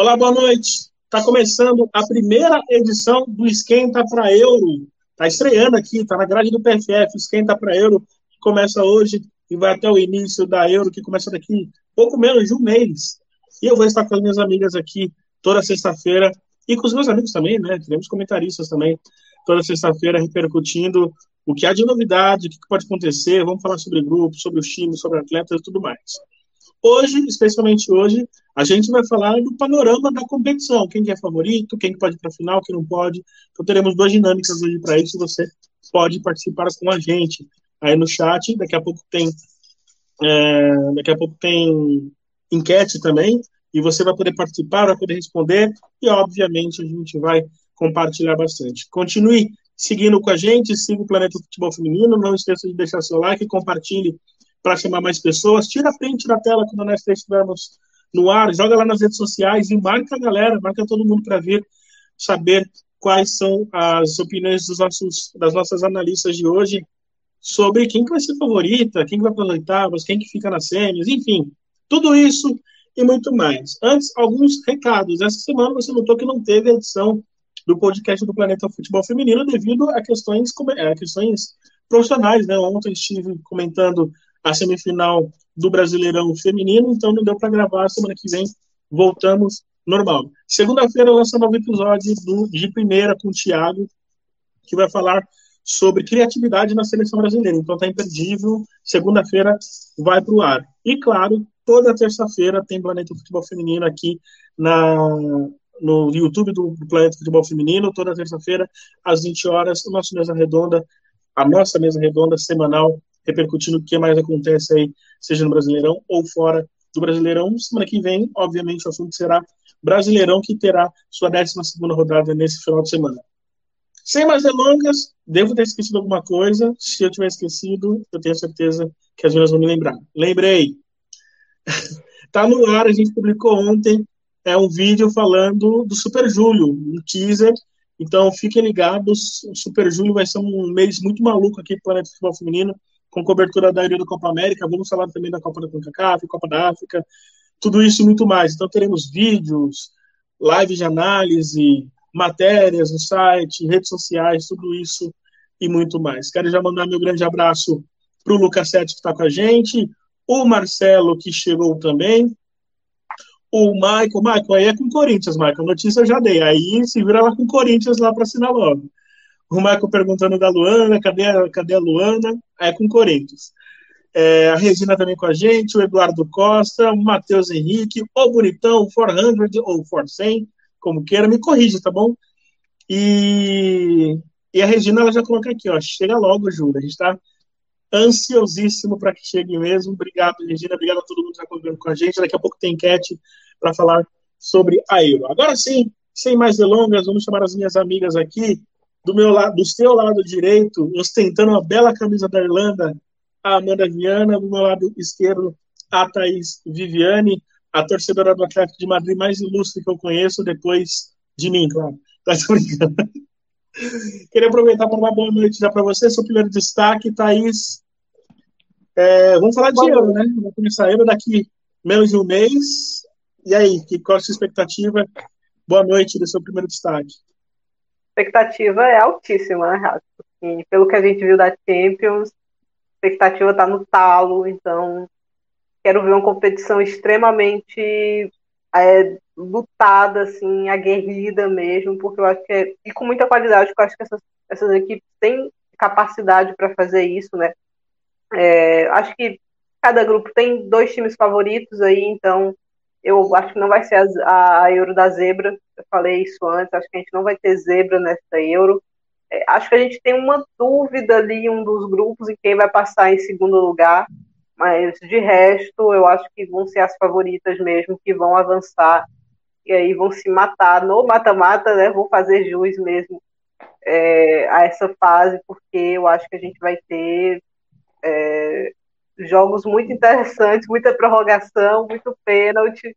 Olá, boa noite. Está começando a primeira edição do Esquenta para Euro. Está estreando aqui, está na grade do PFF, Esquenta para Euro, que começa hoje e vai até o início da Euro, que começa daqui pouco menos de um mês. E eu vou estar com as minhas amigas aqui toda sexta-feira e com os meus amigos também, né? Teremos comentaristas também toda sexta-feira repercutindo o que há de novidade, o que pode acontecer. Vamos falar sobre grupos, sobre os times, sobre atletas e tudo mais. Hoje, especialmente hoje, a gente vai falar do panorama da competição, quem que é favorito, quem que pode ir para a final, quem não pode. Então teremos duas dinâmicas hoje para isso, você pode participar com a gente aí no chat, daqui a pouco tem é, daqui a pouco tem enquete também, e você vai poder participar, vai poder responder, e obviamente a gente vai compartilhar bastante. Continue seguindo com a gente, siga o Planeta Futebol Feminino, não esqueça de deixar seu like, compartilhe para chamar mais pessoas. Tira a frente da tela quando nós estivermos no ar, joga lá nas redes sociais e marca a galera, marca todo mundo para ver, saber quais são as opiniões dos nossos, das nossas analistas de hoje sobre quem que vai ser favorita, quem que vai para as oitavas, quem que fica nas sêmias, enfim, tudo isso e muito mais. Antes, alguns recados. Essa semana você notou que não teve edição do podcast do Planeta Futebol Feminino devido a questões, a questões profissionais, né? Ontem estive comentando a semifinal do Brasileirão Feminino, então não deu para gravar. Semana que vem voltamos normal. Segunda-feira lança novo episódio do, de primeira com o Thiago, que vai falar sobre criatividade na seleção brasileira. Então tá imperdível. Segunda-feira vai para o ar. E claro, toda terça-feira tem Planeta Futebol Feminino aqui na, no YouTube do Planeta Futebol Feminino. Toda terça-feira, às 20 horas, o nosso Mesa Redonda, a nossa Mesa Redonda semanal repercutindo o que mais acontece aí, seja no Brasileirão ou fora do Brasileirão. Semana que vem, obviamente, o assunto será Brasileirão, que terá sua 12 rodada nesse final de semana. Sem mais delongas, devo ter esquecido alguma coisa. Se eu tiver esquecido, eu tenho certeza que as meninas vão me lembrar. Lembrei. tá no ar, a gente publicou ontem é um vídeo falando do Super Júlio, um teaser. Então fiquem ligados, o Super Júlio vai ser um mês muito maluco aqui para o Planeta Futebol Feminino com cobertura da Euro da Copa América, vamos falar também da Copa da CONCACAF, Copa da África, tudo isso e muito mais. Então teremos vídeos, lives de análise, matérias no site, redes sociais, tudo isso e muito mais. Quero já mandar meu grande abraço para o Lucas Sete, que está com a gente, o Marcelo, que chegou também, o Michael, Michael, aí é com o Corinthians, Michael, a notícia eu já dei, aí se vira lá com o Corinthians lá para assinar logo. O Marco perguntando da Luana, cadê a, cadê a Luana? É com Corinthians. É, a Regina também com a gente, o Eduardo Costa, o Matheus Henrique, o Bonitão, o 400 ou 400, como queira, me corrija, tá bom? E, e a Regina, ela já coloca aqui, ó, chega logo, Júlia, a gente tá ansiosíssimo para que chegue mesmo. Obrigado, Regina, obrigado a todo mundo que está convivendo com a gente. Daqui a pouco tem enquete para falar sobre a Euro. Agora sim, sem mais delongas, vamos chamar as minhas amigas aqui do meu lado, do seu lado direito, ostentando uma bela camisa da Irlanda, a Amanda Viana, do meu lado esquerdo, a Thaís Viviane, a torcedora do Atlético de Madrid mais ilustre que eu conheço, depois de mim, claro. Tá brincando. Queria aproveitar para dar boa noite já para você, seu primeiro destaque, Thaís. É, vamos falar de euro, né? Vamos começar euro daqui menos de um mês. E aí, que, qual a sua expectativa? Boa noite do seu primeiro destaque expectativa é altíssima, né, Rato? E pelo que a gente viu da Champions, a expectativa está no talo, então quero ver uma competição extremamente é, lutada, assim, aguerrida mesmo, porque eu acho que é, e com muita qualidade, porque eu acho que essas, essas equipes têm capacidade para fazer isso, né? É, acho que cada grupo tem dois times favoritos aí, então eu acho que não vai ser a, a Euro da Zebra, eu falei isso antes, acho que a gente não vai ter zebra nessa Euro. É, acho que a gente tem uma dúvida ali, um dos grupos, em quem vai passar em segundo lugar, mas de resto, eu acho que vão ser as favoritas mesmo, que vão avançar e aí vão se matar no mata-mata, né? Vou fazer jus mesmo é, a essa fase, porque eu acho que a gente vai ter é, jogos muito interessantes, muita prorrogação, muito pênalti.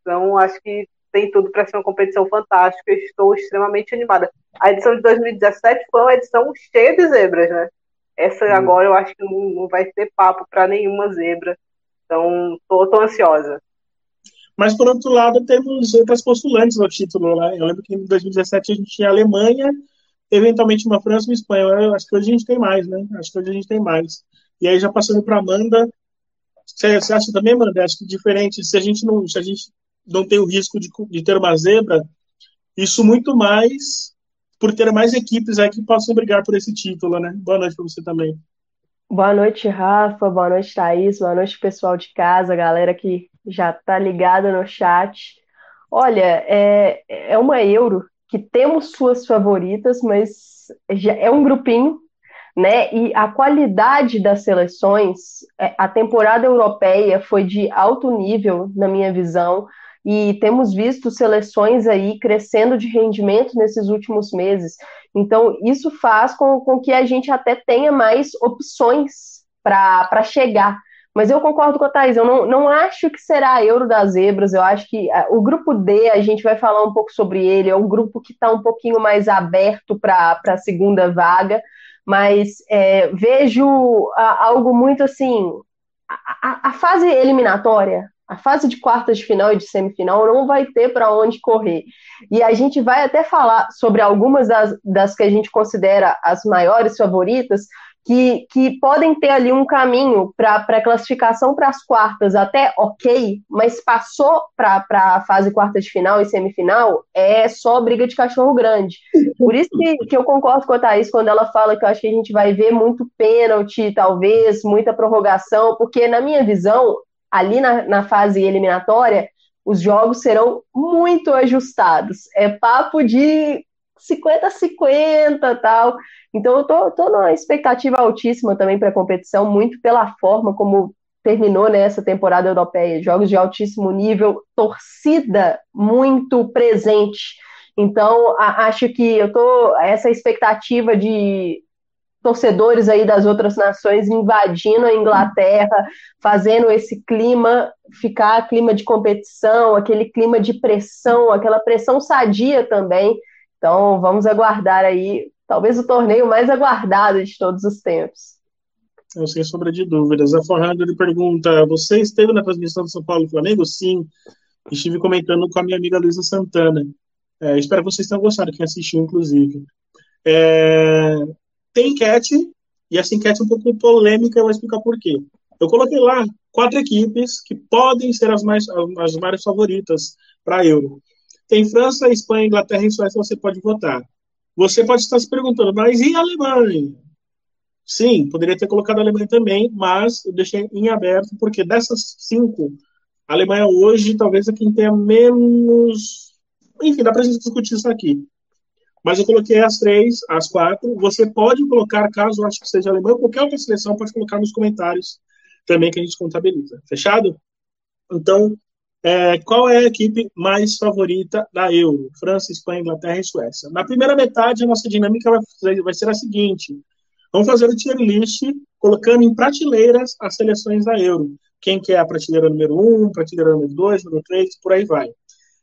Então, acho que tem tudo para ser uma competição fantástica. Estou extremamente animada. A edição de 2017 foi uma edição cheia de zebras, né? Essa agora eu acho que não, não vai ter papo para nenhuma zebra. Então, tô, tô ansiosa. Mas, por outro lado, temos outras postulantes ao título. Né? Eu lembro que em 2017 a gente tinha a Alemanha, eventualmente uma França e uma Espanha. Eu acho que hoje a gente tem mais, né? Acho que hoje a gente tem mais. E aí, já passando para Amanda, você, acha também, Amanda? Acho que diferente, se a gente não, se a gente não tem o risco de, de ter uma zebra, isso muito mais por ter mais equipes aí que possam brigar por esse título, né? Boa noite para você também. Boa noite, Rafa. Boa noite, Thaís. Boa noite, pessoal de casa, galera que já está ligada no chat. Olha, é, é uma Euro que temos suas favoritas, mas já é um grupinho, né? E a qualidade das seleções, é, a temporada europeia foi de alto nível, na minha visão e temos visto seleções aí crescendo de rendimento nesses últimos meses. Então, isso faz com, com que a gente até tenha mais opções para chegar. Mas eu concordo com a Thais, eu não, não acho que será a Euro das Zebras, eu acho que ah, o grupo D, a gente vai falar um pouco sobre ele, é um grupo que está um pouquinho mais aberto para a segunda vaga, mas é, vejo algo muito assim, a, a, a fase eliminatória, a fase de quartas de final e de semifinal não vai ter para onde correr. E a gente vai até falar sobre algumas das, das que a gente considera as maiores favoritas, que, que podem ter ali um caminho para classificação para as quartas até ok, mas passou para a fase quarta de final e semifinal, é só briga de cachorro grande. Por isso que, que eu concordo com a Thaís quando ela fala que eu acho que a gente vai ver muito pênalti, talvez, muita prorrogação, porque na minha visão, ali na, na fase eliminatória, os jogos serão muito ajustados. É papo de 50-50 tal. Então eu tô, tô numa expectativa altíssima também para a competição, muito pela forma como terminou né, temporada europeia. Jogos de altíssimo nível, torcida muito presente. Então, a, acho que eu tô essa expectativa de torcedores aí das outras nações invadindo a Inglaterra, fazendo esse clima ficar clima de competição, aquele clima de pressão, aquela pressão sadia também. Então, vamos aguardar aí, talvez o torneio mais aguardado de todos os tempos. Eu sem sombra de dúvidas. A Forrado ele pergunta: Você esteve na transmissão do São Paulo Flamengo? Sim. Estive comentando com a minha amiga Luísa Santana. É, espero que vocês tenham gostado, quem assistiu, inclusive. É, tem enquete, e essa enquete é um pouco polêmica, eu vou explicar por quê. Eu coloquei lá quatro equipes que podem ser as mais, as mais favoritas para a Euro. Tem França, Espanha, Inglaterra e Suécia, você pode votar. Você pode estar se perguntando, mas e a Alemanha? Sim, poderia ter colocado a Alemanha também, mas eu deixei em aberto, porque dessas cinco, a Alemanha hoje talvez é quem tenha menos. Enfim, dá para a gente discutir isso aqui. Mas eu coloquei as três, as quatro. Você pode colocar, caso acho que seja alemão, qualquer outra seleção, pode colocar nos comentários também que a gente contabiliza. Fechado? Então, é, qual é a equipe mais favorita da Euro? França, Espanha, Inglaterra e Suécia. Na primeira metade, a nossa dinâmica vai, ser a seguinte: vamos fazer o tier list colocando em prateleiras as seleções da Euro. Quem quer a prateleira número 1, um, prateleira número 2, número 3, por aí vai.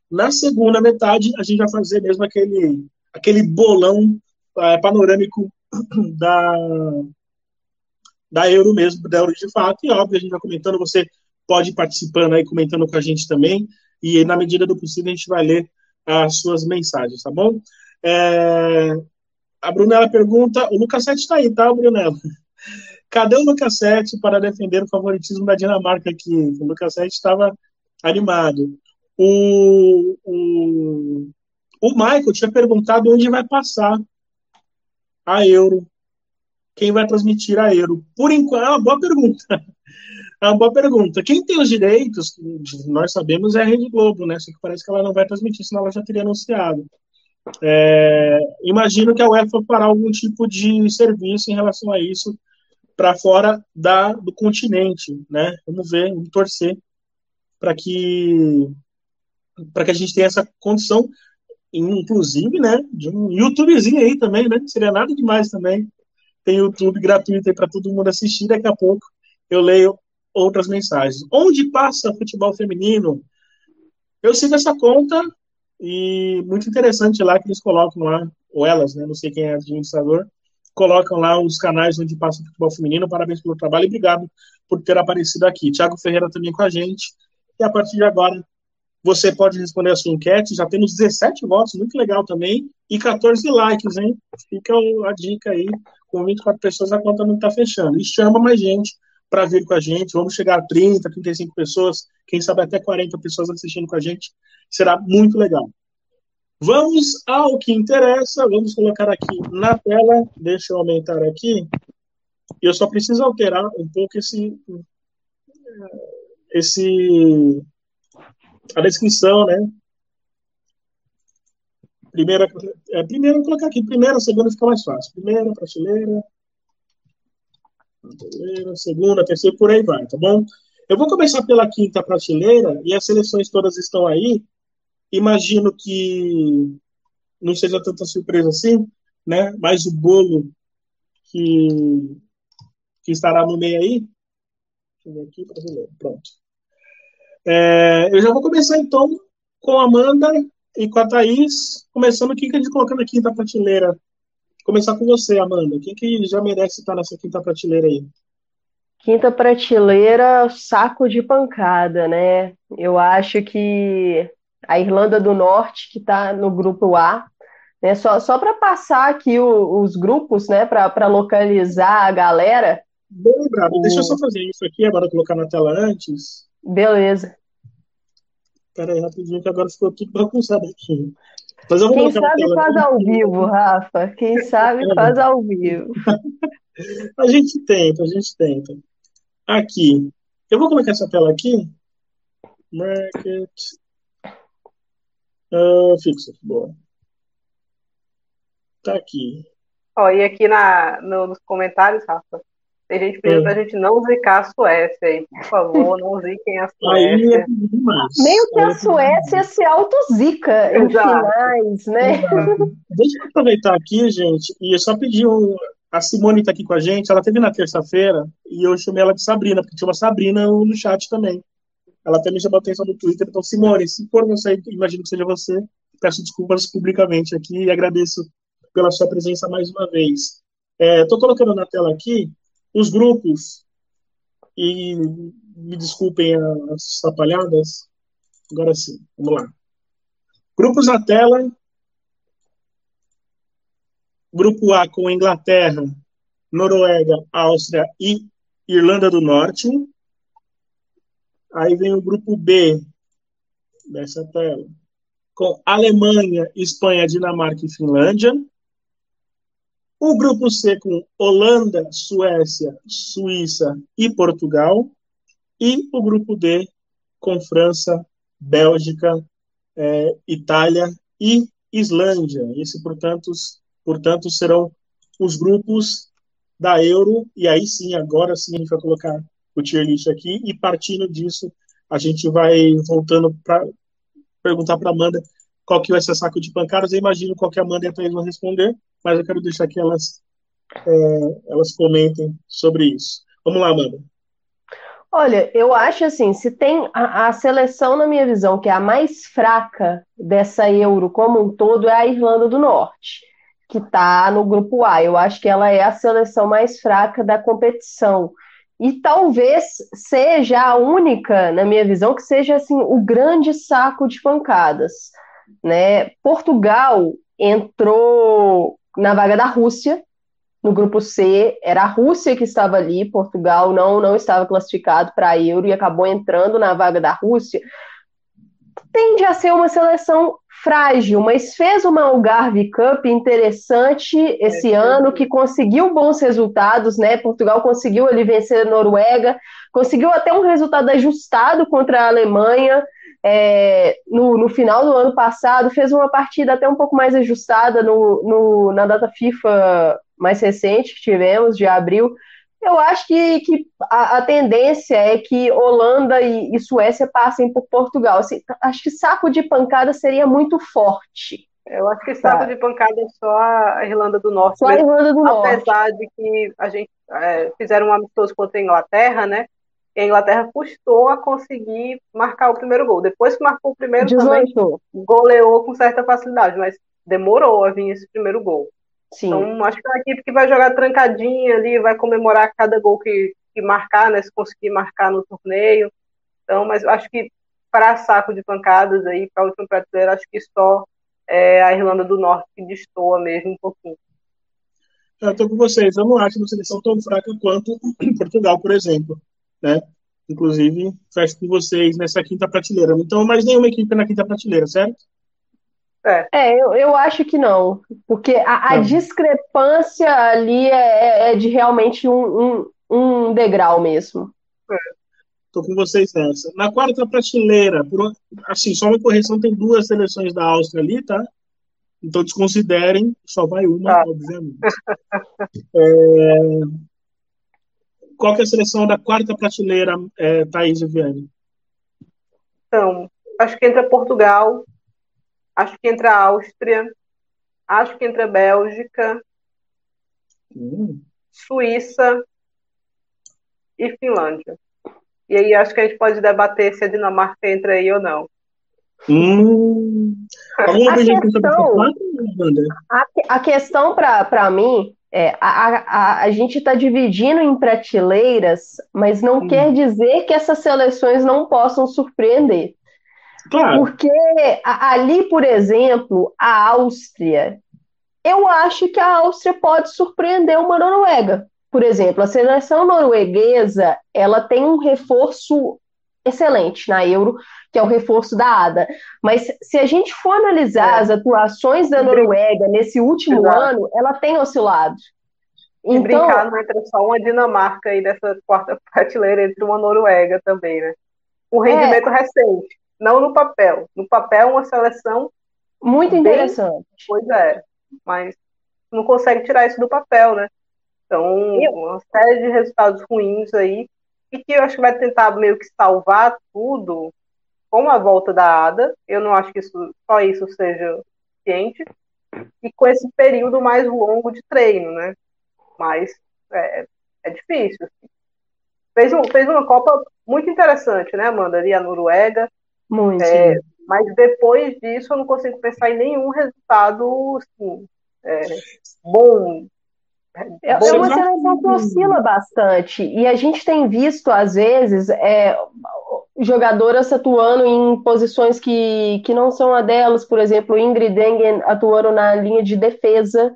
Na segunda metade, a gente vai fazer mesmo aquele aquele bolão é, panorâmico da, da Euro mesmo, da Euro de fato, e óbvio, a gente vai comentando, você pode ir participando aí, comentando com a gente também, e na medida do possível a gente vai ler as suas mensagens, tá bom? É, a Brunella pergunta, o Lucas 7 está aí, tá, Brunella? Cadê o Lucas 7 para defender o favoritismo da Dinamarca aqui? O Lucas 7 estava animado. O, o, o Michael tinha perguntado onde vai passar a Euro. Quem vai transmitir a Euro? Por enquanto, é uma boa pergunta. É uma boa pergunta. Quem tem os direitos, nós sabemos, é a Rede Globo, né? Só que parece que ela não vai transmitir, senão ela já teria anunciado. É, imagino que a UEFA fará algum tipo de serviço em relação a isso para fora da, do continente, né? Vamos ver, vamos torcer para que para que a gente tenha essa condição inclusive, né, de um YouTubezinho aí também, né? Seria nada demais também. Tem YouTube gratuito aí para todo mundo assistir. Daqui a pouco eu leio outras mensagens. Onde passa futebol feminino? Eu sigo essa conta e muito interessante lá que eles colocam lá, ou elas, né? Não sei quem é administrador, colocam lá os canais onde passa futebol feminino. Parabéns pelo trabalho e obrigado por ter aparecido aqui. Tiago Ferreira também com a gente. E a partir de agora você pode responder a sua enquete. Já temos 17 votos, muito legal também, e 14 likes, hein? Fica a dica aí. Com 24 pessoas, a conta não está fechando. E chama mais gente para vir com a gente. Vamos chegar a 30, 35 pessoas, quem sabe até 40 pessoas assistindo com a gente. Será muito legal. Vamos ao que interessa. Vamos colocar aqui na tela. Deixa eu aumentar aqui. Eu só preciso alterar um pouco esse esse a descrição, né? Primeira, é, primeira, vou colocar aqui, primeira, segunda fica mais fácil. Primeira, prateleira, prateleira, segunda, terceira, por aí vai, tá bom? Eu vou começar pela quinta prateleira, e as seleções todas estão aí. Imagino que não seja tanta surpresa assim, né? Mas o bolo que, que estará no meio aí. Deixa eu ver aqui. Pronto. É, eu já vou começar então com a Amanda e com a Thaís, começando quem que a gente colocando na quinta prateleira. Começar com você, Amanda. Quem que já merece estar nessa quinta prateleira aí? Quinta prateleira, saco de pancada, né? Eu acho que a Irlanda do Norte, que está no grupo A, né? Só, só para passar aqui o, os grupos, né? Para localizar a galera. Bem lembrado. O... Deixa eu só fazer isso aqui, agora colocar na tela antes. Beleza. Espera aí, rapidinho, que agora ficou tudo bagunçado aqui. Mas eu vou Quem sabe faz ao vivo, Rafa. Quem sabe é. faz ao vivo. a gente tenta, a gente tenta. Aqui. Eu vou colocar essa tela aqui. Market. Uh, fixa, boa. Tá aqui. Ó, e aqui na, no, nos comentários, Rafa, tem gente pedindo é. pra gente não zicar a Suécia aí, por favor, não ziquem a Suécia. É Meio que a Suécia se auto-zica em finais, né? Deixa eu aproveitar aqui, gente, e eu só pedi um, a Simone está aqui com a gente, ela teve na terça-feira e eu chamei ela de Sabrina, porque tinha uma Sabrina no chat também. Ela também chamou a atenção no Twitter. Então, Simone, se for você, imagino que seja você, peço desculpas publicamente aqui e agradeço pela sua presença mais uma vez. Estou é, colocando na tela aqui os grupos, e me desculpem as atrapalhadas, agora sim, vamos lá. Grupos na tela. Grupo A com Inglaterra, Noruega, Áustria e Irlanda do Norte. Aí vem o grupo B dessa tela, com Alemanha, Espanha, Dinamarca e Finlândia. O grupo C com Holanda, Suécia, Suíça e Portugal. E o grupo D com França, Bélgica, é, Itália e Islândia. Esse, portanto, portanto, serão os grupos da Euro. E aí sim, agora sim, a gente vai colocar o tier list aqui. E partindo disso, a gente vai voltando para perguntar para Amanda qual que vai ser saco de pancadas. Eu imagino qual que a Amanda e a Thaís vão responder mas eu quero deixar que elas, é, elas comentem sobre isso. Vamos lá, Amanda. Olha, eu acho assim, se tem a, a, seleção, na minha visão, que é a mais fraca dessa Euro como um todo, é a Irlanda do Norte, que está no grupo A. Eu acho que ela é a seleção mais fraca da competição. E talvez seja a única, na minha visão, que seja assim o grande saco de pancadas. Né? Portugal entrou na vaga da Rússia. No grupo C, era a Rússia que estava ali, Portugal não, não estava classificado para a Euro e acabou entrando na vaga da Rússia. Tende a ser uma seleção frágil, mas fez uma Algarve Cup interessante esse é, ano, que conseguiu bons resultados, né? Portugal conseguiu ali vencer a Noruega, conseguiu até um resultado ajustado contra a Alemanha é, no, no, final do ano passado, fez uma partida até um pouco mais ajustada no, no, na data FIFA mais recente que tivemos, de abril. Eu acho que, que a, a tendência é que Holanda e, e Suécia passem por Portugal. Assim, acho que saco de pancada seria muito forte. Eu acho que saco tá. de pancada é só a Irlanda do Norte. Só a Irlanda do Norte. Apesar de que a gente é, fizeram um amistoso contra a Inglaterra, né? A Inglaterra custou a conseguir marcar o primeiro gol. Depois que marcou o primeiro, 18. também goleou com certa facilidade, mas demorou a vir esse primeiro gol. Sim. Então, acho que é uma equipe que vai jogar trancadinha ali, vai comemorar cada gol que, que marcar, né? Se conseguir marcar no torneio. Então, mas acho que para saco de pancadas aí para a última prateleira, acho que só é, a Irlanda do Norte que destoa mesmo um pouquinho. Eu estou com vocês. Eu não acho uma seleção tão fraca quanto Portugal, por exemplo. Né? Inclusive, fecho com vocês nessa quinta prateleira. Então, mais nenhuma equipe na quinta prateleira, certo? É, é eu, eu acho que não. Porque a, a discrepância ali é, é, é de realmente um, um, um degrau mesmo. Estou com vocês nessa. Na quarta prateleira, por, assim, só uma correção, tem duas seleções da Áustria ali, tá? Então desconsiderem, só vai uma, ah. obviamente. É... Qual que é a seleção da quarta prateleira, é, Thaís e Viane? Então, acho que entra Portugal, acho que entra Áustria, acho que entra Bélgica, hum. Suíça e Finlândia. E aí acho que a gente pode debater se a Dinamarca entra aí ou não. Hum. A questão, a, a questão para mim é a, a, a gente está dividindo em prateleiras, mas não hum. quer dizer que essas seleções não possam surpreender. Claro. Porque ali, por exemplo, a Áustria, eu acho que a Áustria pode surpreender uma Noruega por exemplo, a seleção norueguesa ela tem um reforço excelente na Euro, que é o reforço da ADA. Mas se a gente for analisar é. as atuações da Noruega nesse último Exato. ano, ela tem oscilado. E então, brincar não entra só uma Dinamarca aí dessa quarta prateleira entre uma Noruega também, né? Um é. rendimento é, recente, não no papel. No papel, uma seleção muito interessante. pois é, mas não consegue tirar isso do papel, né? Então, uma série de resultados ruins aí, e que eu acho que vai tentar meio que salvar tudo com a volta da ADA. Eu não acho que isso, só isso seja suficiente. E com esse período mais longo de treino, né? Mas é, é difícil. Assim. Fez, um, fez uma Copa muito interessante, né, Amanda? Ali a Noruega. Muito. É, mas depois disso eu não consigo pensar em nenhum resultado assim, é, bom é, uma seleção que oscila bastante. E a gente tem visto, às vezes, é, jogadoras atuando em posições que, que não são a delas. Por exemplo, Ingrid Engen atuando na linha de defesa.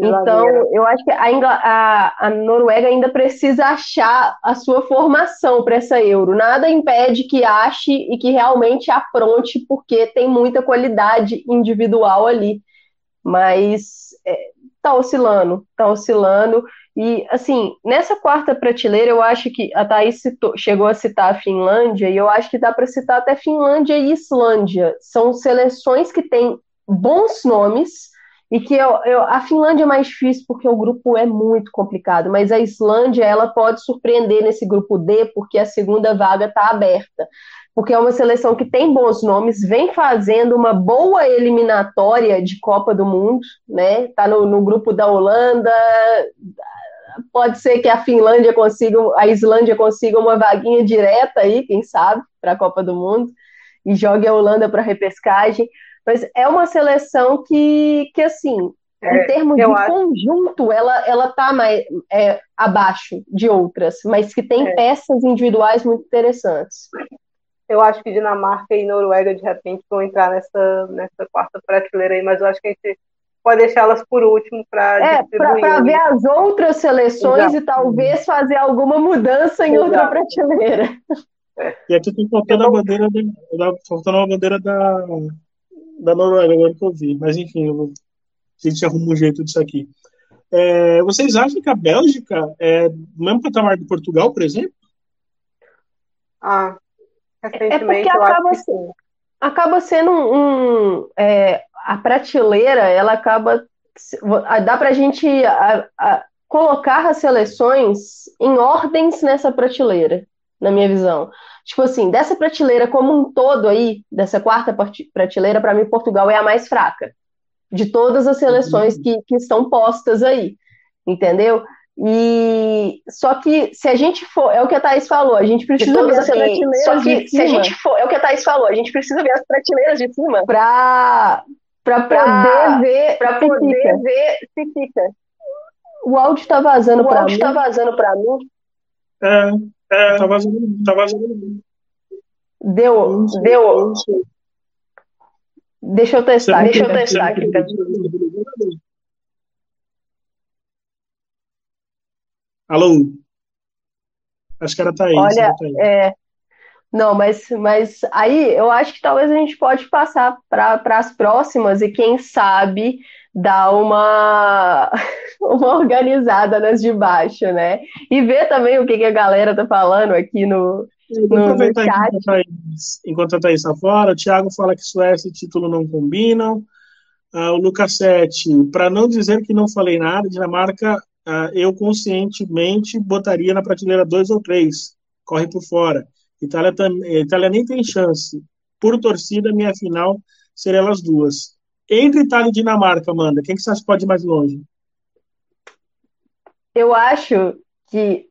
Então, eu acho que a, a, a, Noruega ainda precisa achar a sua formação para essa Euro. Nada impede que ache e que realmente apronte, porque tem muita qualidade individual ali. Mas é, tá oscilando, tá oscilando. E, assim, nessa quarta prateleira, eu acho que a Thaís citou, chegou a citar a Finlândia, e eu acho que dá para citar até Finlândia e Islândia. São seleções que têm bons nomes, e que eu, eu, a Finlândia é mais difícil porque o grupo é muito complicado, mas a Islândia ela pode surpreender nesse grupo D porque a segunda vaga está aberta porque é uma seleção que tem bons nomes, vem fazendo uma boa eliminatória de Copa do Mundo, né? Tá no, no grupo da Holanda. Pode ser que a Finlândia consiga, a Islândia consiga uma vaguinha direta aí, quem sabe, para a Copa do Mundo, e jogue a Holanda para repescagem. Mas é uma seleção que, que assim, é, em termos de acho... conjunto, ela, ela tá mais é, abaixo de outras, mas que tem é. peças individuais muito interessantes eu acho que Dinamarca e Noruega, de repente, vão entrar nessa, nessa quarta prateleira aí, mas eu acho que a gente pode deixá-las por último para é, para ver as outras seleções Exato. e talvez fazer alguma mudança em Exato. outra prateleira. É. E aqui tem faltando a bandeira da, faltando a bandeira da, da Noruega, agora que eu vi. Mas enfim, eu, a gente arruma um jeito disso aqui. É, vocês acham que a Bélgica é do mesmo patamar de Portugal, por exemplo? Ah, é porque acaba, sendo, acaba sendo um. um é, a prateleira, ela acaba. Dá para a gente colocar as seleções em ordens nessa prateleira, na minha visão. Tipo assim, dessa prateleira como um todo aí, dessa quarta prateleira, para mim, Portugal é a mais fraca de todas as seleções uhum. que, que estão postas aí, entendeu? E só que se a gente for, é o que a Thaís falou, a gente precisa ver as prateleiras só que de se cima. a gente for, é o que a Thaís falou, a gente precisa ver as prateleiras de cima para para poder ver, para poder fica. ver se fica. O áudio tá vazando para mim. O áudio tá vazando para mim. É, é, tá vazando, tá vazando. Deu, deu. Deixa eu testar, deixa eu testar aqui. Alô? Acho que era Thaís. Olha, é, não, mas, mas aí eu acho que talvez a gente pode passar para as próximas e quem sabe dar uma, uma organizada nas de baixo, né? E ver também o que, que a galera tá falando aqui no, no, aproveitar no chat. Enquanto a, Thaís, enquanto a Thaís está fora, o Thiago fala que Suécia e título não combinam. Uh, o Lucas Sete, para não dizer que não falei nada, Dinamarca, eu conscientemente botaria na prateleira dois ou três. Corre por fora. Itália, Itália nem tem chance. Por torcida, minha final seria elas duas. Entre Itália e Dinamarca, Amanda, quem que você acha que pode ir mais longe? Eu acho que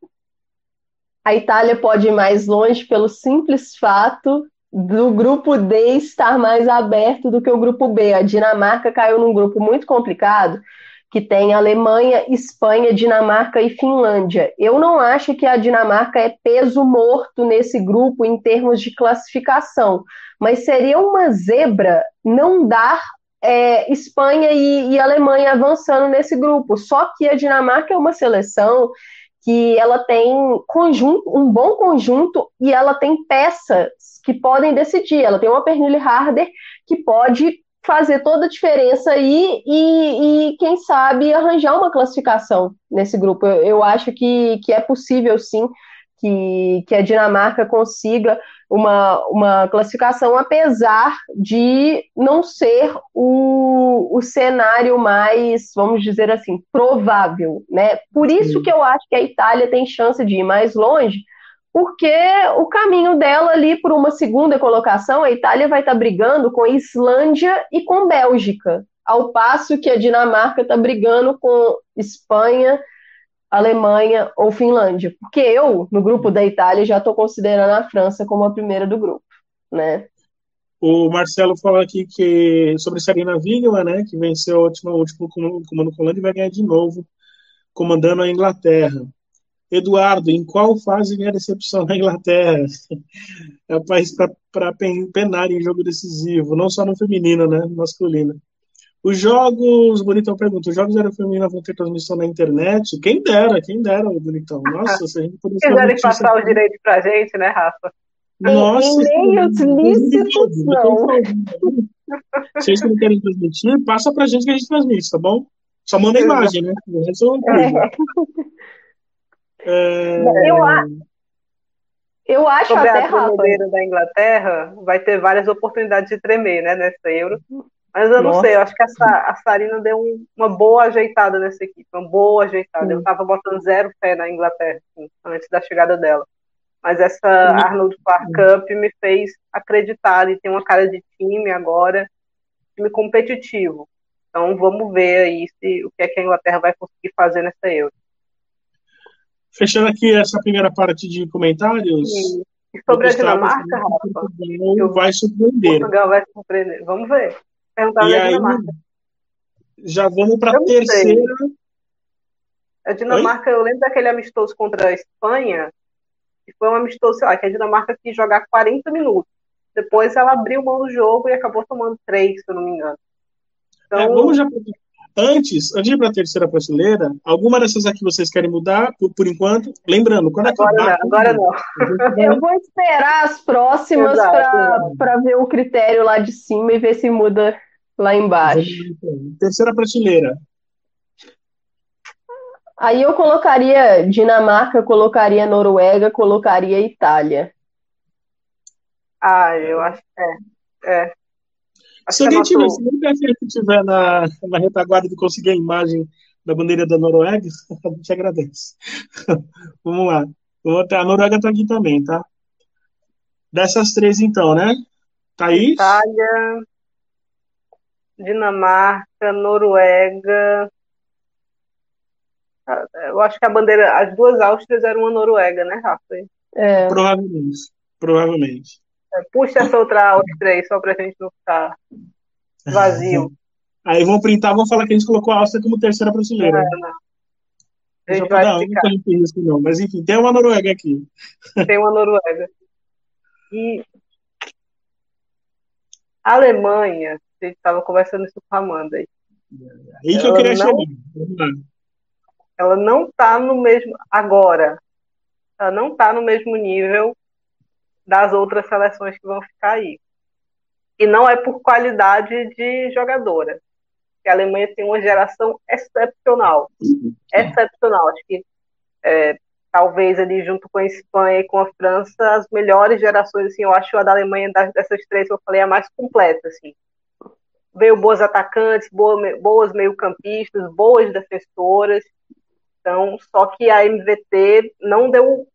a Itália pode ir mais longe pelo simples fato do grupo D estar mais aberto do que o grupo B. A Dinamarca caiu num grupo muito complicado que tem Alemanha, Espanha, Dinamarca e Finlândia. Eu não acho que a Dinamarca é peso morto nesse grupo em termos de classificação, mas seria uma zebra não dar é, Espanha e, e Alemanha avançando nesse grupo. Só que a Dinamarca é uma seleção que ela tem conjunto, um bom conjunto e ela tem peças que podem decidir. Ela tem uma Pernille Harder que pode fazer toda a diferença aí e, e, quem sabe, arranjar uma classificação nesse grupo. Eu, eu acho que, que é possível, sim, que, que a Dinamarca consiga uma, uma classificação, apesar de não ser o, o cenário mais, vamos dizer assim, provável. Né? Por isso que eu acho que a Itália tem chance de ir mais longe, porque o caminho dela ali por uma segunda colocação, a Itália vai estar tá brigando com Islândia e com Bélgica, ao passo que a Dinamarca está brigando com Espanha, Alemanha ou Finlândia. Porque eu, no grupo da Itália, já estou considerando a França como a primeira do grupo, né? O Marcelo fala aqui que sobre Sarina Vigla, né, que venceu o último, o último comando com Holanda e vai ganhar de novo, comandando a Inglaterra. Eduardo, em qual fase vem a decepção na Inglaterra? É o país para penar em jogo decisivo, não só no feminino, né? Masculino. Os jogos, Bonitão pergunta, os jogos eram femininos vão ter transmissão na internet? Quem dera, quem dera, Bonitão. Nossa, se a gente pudesse. Quiserem passar o direito pra gente, né, Rafa? Nossa, em meios lícitos, não. Vocês que não querem transmitir, passa pra gente que a gente transmite, tá bom? Só manda a imagem, né? É. É... Eu, eu acho Sobre até, a Rafa... da Inglaterra, vai ter várias oportunidades de tremer, né, nessa Euro. Mas eu não Nossa. sei, eu acho que essa, a Sarina deu um, uma boa ajeitada nessa equipe, uma boa ajeitada. Eu tava botando zero pé na Inglaterra, assim, antes da chegada dela. Mas essa Arnold Park Cup me fez acreditar e tem uma cara de time agora, time competitivo. Então vamos ver aí se, o que é que a Inglaterra vai conseguir fazer nessa Euro. Fechando aqui essa primeira parte de comentários. Sim. E sobre a Dinamarca, Rafa? Vai surpreender. Portugal vai surpreender. Vamos ver. Perguntar e aí, Dinamarca. Já vamos para a terceira. Sei. A Dinamarca, Oi? eu lembro daquele amistoso contra a Espanha, que foi um amistoso, sei lá, que a Dinamarca quis jogar 40 minutos. Depois ela abriu mão do jogo e acabou tomando três, se eu não me engano. Então, é, vamos já Antes, antes de ir para a terceira prateleira, alguma dessas aqui vocês querem mudar por, por enquanto? Lembrando, quando agora acabar. Não, agora não. Eu vou esperar as próximas para ver o critério lá de cima e ver se muda lá embaixo. Terceira prateleira. Aí eu colocaria Dinamarca, colocaria Noruega, colocaria Itália. Ah, eu acho que é. é. Se alguém tiver, nosso... se alguém tiver na, na retaguarda de conseguir a imagem da bandeira da Noruega, a gente agradece. Vamos lá. A Noruega está aqui também, tá? Dessas três, então, né? Thaís? Itália, Dinamarca, Noruega. Eu acho que a bandeira, as duas Áustrias eram uma Noruega, né, Rafa? É. Provavelmente. Provavelmente. Puxa essa outra Áustria aí, só pra gente não ficar vazio. Aí vão printar, vão falar que a gente colocou a Áustria como terceira brasileira. É, não. A gente vai não, ficar. não, não, mas enfim, tem uma Noruega aqui. Tem uma Noruega. E A Alemanha, a gente estava conversando isso com a Amanda aí. Aí que eu queria não, chegar. Ela não está no mesmo. Agora, ela não está no mesmo nível das outras seleções que vão ficar aí. E não é por qualidade de jogadora. a Alemanha tem uma geração excepcional. Excepcional. Acho que é, talvez ali junto com a Espanha e com a França, as melhores gerações, assim, eu acho a da Alemanha dessas três que eu falei a mais completa, assim. Veio boas atacantes, boas, boas meio-campistas, boas defensoras. Então, só que a MVT não deu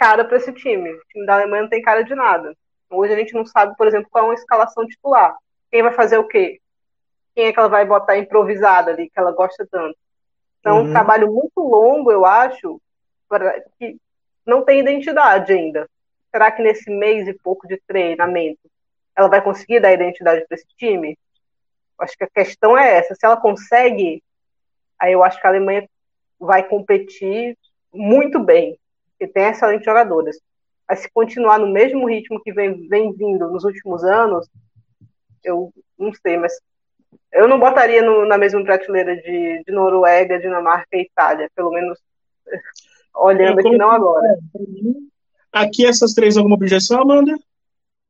cara para esse time. O time da Alemanha não tem cara de nada. Hoje a gente não sabe, por exemplo, qual é uma escalação titular. Quem vai fazer o quê? Quem é que ela vai botar improvisada ali, que ela gosta tanto? Então, uhum. um trabalho muito longo, eu acho, pra, que não tem identidade ainda. Será que nesse mês e pouco de treinamento ela vai conseguir dar identidade para esse time? Acho que a questão é essa. Se ela consegue, aí eu acho que a Alemanha vai competir muito bem que tem excelentes jogadoras. Mas se continuar no mesmo ritmo que vem, vem vindo nos últimos anos, eu não sei, mas eu não botaria no, na mesma prateleira de, de, Noruega, Dinamarca e Itália, pelo menos olhando aqui não agora. Aqui essas três, alguma objeção, Amanda?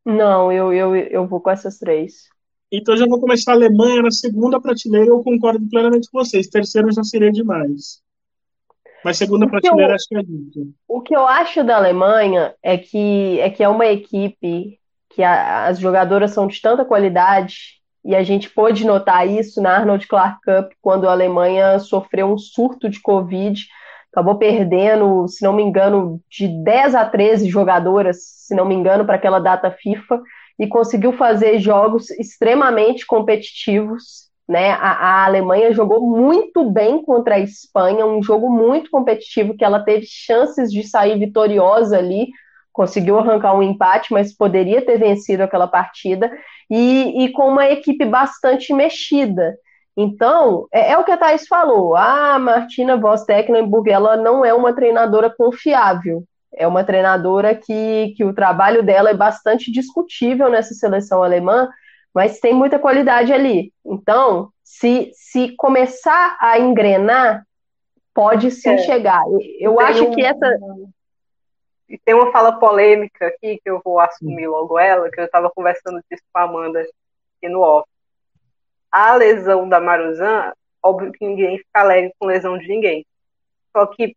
Não, eu, eu, eu vou com essas três. Então já vou começar a Alemanha na segunda prateleira, eu concordo plenamente com vocês. Terceiro já seria demais. Mas segunda prateleira, eu, acho que é dito. O que eu acho da Alemanha é que é, que é uma equipe que a, as jogadoras são de tanta qualidade, e a gente pôde notar isso na Arnold Clark Cup, quando a Alemanha sofreu um surto de Covid, acabou perdendo, se não me engano, de 10 a 13 jogadoras, se não me engano, para aquela data FIFA, e conseguiu fazer jogos extremamente competitivos né? A, a, Alemanha jogou muito bem contra a Espanha, um jogo muito competitivo que ela teve chances de sair vitoriosa ali, conseguiu arrancar um empate, mas poderia ter vencido aquela partida e, e com uma equipe bastante mexida. Então, é, é, o que a Thais falou. A Martina Voss Tecklenburg, ela não é uma treinadora confiável. É uma treinadora que, que o trabalho dela é bastante discutível nessa seleção alemã, mas tem muita qualidade ali. Então, se, se começar a engrenar, pode sim é. chegar. Eu tem acho um, que essa. E tem uma fala polêmica aqui, que eu vou assumir logo ela, que eu estava conversando disso com a Amanda aqui no off. A lesão da Maruzan, óbvio que ninguém fica alegre com lesão de ninguém. Só que,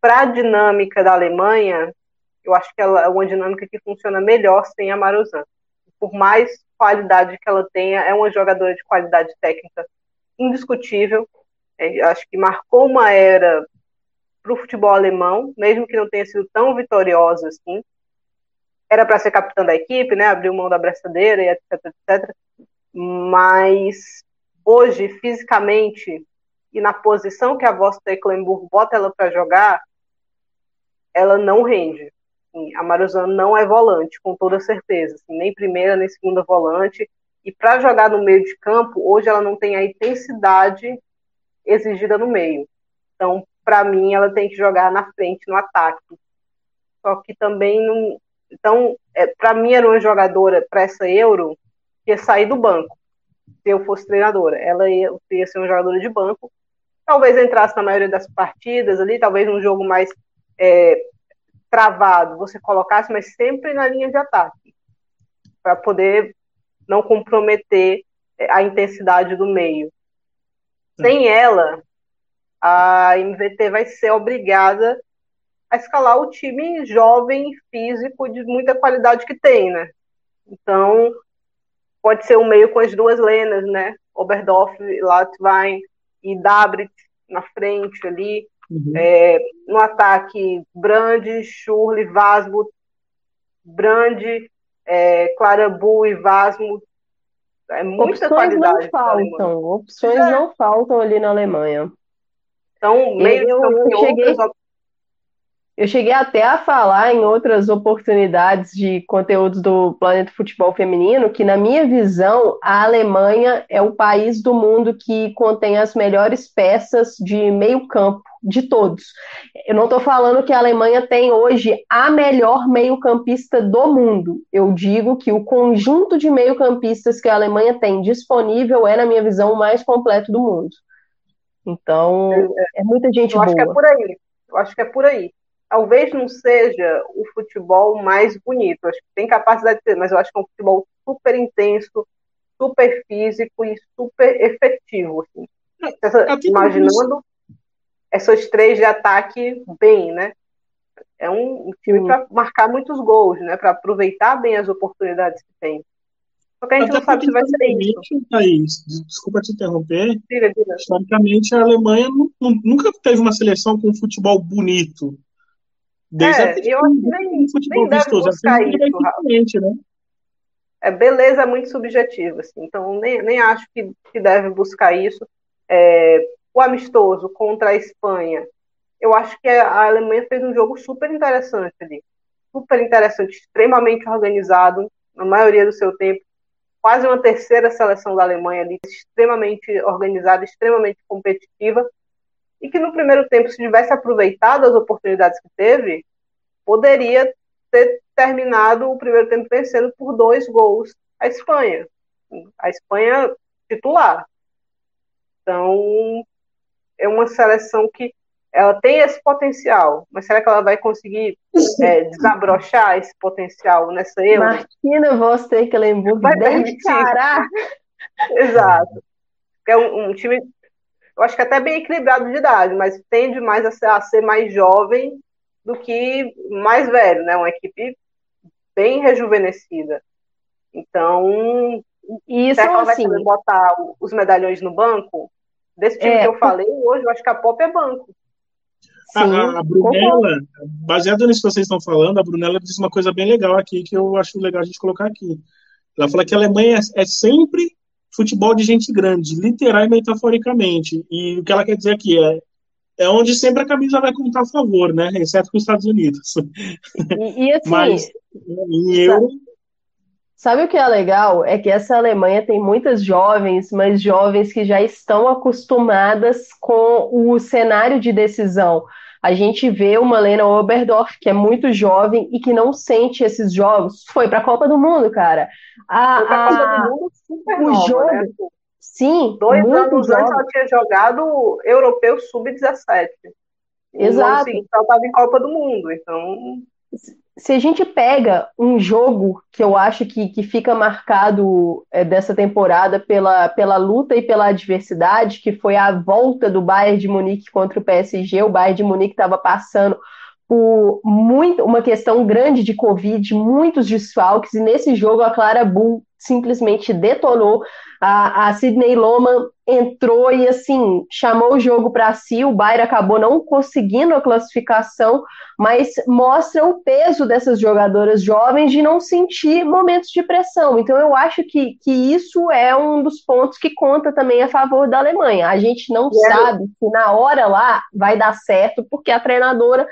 para a dinâmica da Alemanha, eu acho que ela é uma dinâmica que funciona melhor sem a Maruzan. Por mais qualidade que ela tenha, é uma jogadora de qualidade técnica indiscutível. É, acho que marcou uma era para o futebol alemão, mesmo que não tenha sido tão vitoriosa assim. Era para ser capitã da equipe, né? Abriu mão da braçadeira e etc, etc. Mas hoje, fisicamente, e na posição que a Voss Tecklenburg bota ela para jogar, ela não rende. Assim, a Maruzano não é volante, com toda certeza, assim, nem primeira nem segunda volante. E para jogar no meio de campo, hoje ela não tem a intensidade exigida no meio. Então, para mim, ela tem que jogar na frente, no ataque. Só que também não. Então, é, para mim, era uma jogadora para essa Euro que ia sair do banco, se eu fosse treinadora. Ela ia, ia ser uma jogadora de banco. Talvez entrasse na maioria das partidas ali, talvez num jogo mais é, travado você colocasse, mas sempre na linha de ataque, para poder não comprometer é, a intensidade do meio. Sem ela, a MVT vai ser obrigada a escalar o time jovem, físico, de muita qualidade que tem, né? Então, pode ser um meio com as duas lenas, né? Oberdorf, Latwein e Dabrit na frente ali. Uhum. É, no ataque, Brand, Schurli, Vasmo, Brand, é, Clarabu e Vasmo. É muita Opções qualidade. Não faltam. Opções é. não faltam ali na Alemanha. Então, meio eu, eu cheguei... eu cheguei até a falar em outras oportunidades de conteúdos do Planeta Futebol Feminino que, na minha visão, a Alemanha é o país do mundo que contém as melhores peças de meio-campo de todos. Eu não estou falando que a Alemanha tem hoje a melhor meio-campista do mundo. Eu digo que o conjunto de meio-campistas que a Alemanha tem disponível é, na minha visão, o mais completo do mundo. Então, é, é muita gente eu boa. Eu acho que é por aí. Eu acho que é por aí talvez não seja o futebol mais bonito. Acho que tem capacidade de ser, mas eu acho que é um futebol super intenso, super físico e super efetivo. Assim. Essa, imaginando essas três de ataque bem, né? É um, time para marcar muitos gols, né? Para aproveitar bem as oportunidades que tem. Só que a gente Até não sabe se vai ser isso. Thaís, desculpa te interromper. Tira, tira. Historicamente, a Alemanha nunca teve uma seleção com futebol bonito. Desde é, eu acho que nem, nem deve vistoso. buscar isso, né? É, beleza é muito subjetiva, assim, então nem, nem acho que, que deve buscar isso. É, o amistoso contra a Espanha, eu acho que a Alemanha fez um jogo super interessante ali. Super interessante, extremamente organizado, na maioria do seu tempo. Quase uma terceira seleção da Alemanha ali, extremamente organizada, extremamente competitiva e que no primeiro tempo, se tivesse aproveitado as oportunidades que teve, poderia ter terminado o primeiro tempo vencendo por dois gols a Espanha. A Espanha titular. Então, é uma seleção que ela tem esse potencial, mas será que ela vai conseguir é, desabrochar esse potencial nessa Euro? Martina Vostekelenburg deve parar. Exato. É um, um time eu acho que até bem equilibrado de idade, mas tende mais a ser, a ser mais jovem do que mais velho, né? Uma equipe bem rejuvenescida. Então, isso será que ela assim, vai botar os medalhões no banco? Desse time é, que eu falei, hoje eu acho que a Pop é banco. Sim, a, a Brunella, baseado nisso que vocês estão falando, a Brunella disse uma coisa bem legal aqui que eu acho legal a gente colocar aqui. Ela fala que a Alemanha é, é sempre futebol de gente grande, literal e metaforicamente. E o que ela quer dizer aqui é é onde sempre a camisa vai contar a favor, né? Exceto com os Estados Unidos. E, e assim, Mas em euro. Sabe o que é legal? É que essa Alemanha tem muitas jovens, mas jovens que já estão acostumadas com o cenário de decisão. A gente vê uma Lena Oberdorf, que é muito jovem e que não sente esses jogos. Foi para a Copa do Mundo, cara. A, Foi pra a... Copa do Mundo super o nova, jogo. Né? Sim. Dois anos antes ela tinha jogado europeu sub-17. Exato. Assim, ela estava em Copa do Mundo, então se a gente pega um jogo que eu acho que, que fica marcado é, dessa temporada pela, pela luta e pela adversidade, que foi a volta do Bayern de Munique contra o PSG, o Bayern de Munique estava passando por muito, uma questão grande de Covid, muitos desfalques, e nesse jogo a Clara Bull simplesmente detonou. A, a Sidney Loman entrou e assim chamou o jogo para si. O Bayern acabou não conseguindo a classificação, mas mostra o peso dessas jogadoras jovens de não sentir momentos de pressão. Então eu acho que, que isso é um dos pontos que conta também a favor da Alemanha. A gente não é. sabe se na hora lá vai dar certo, porque a treinadora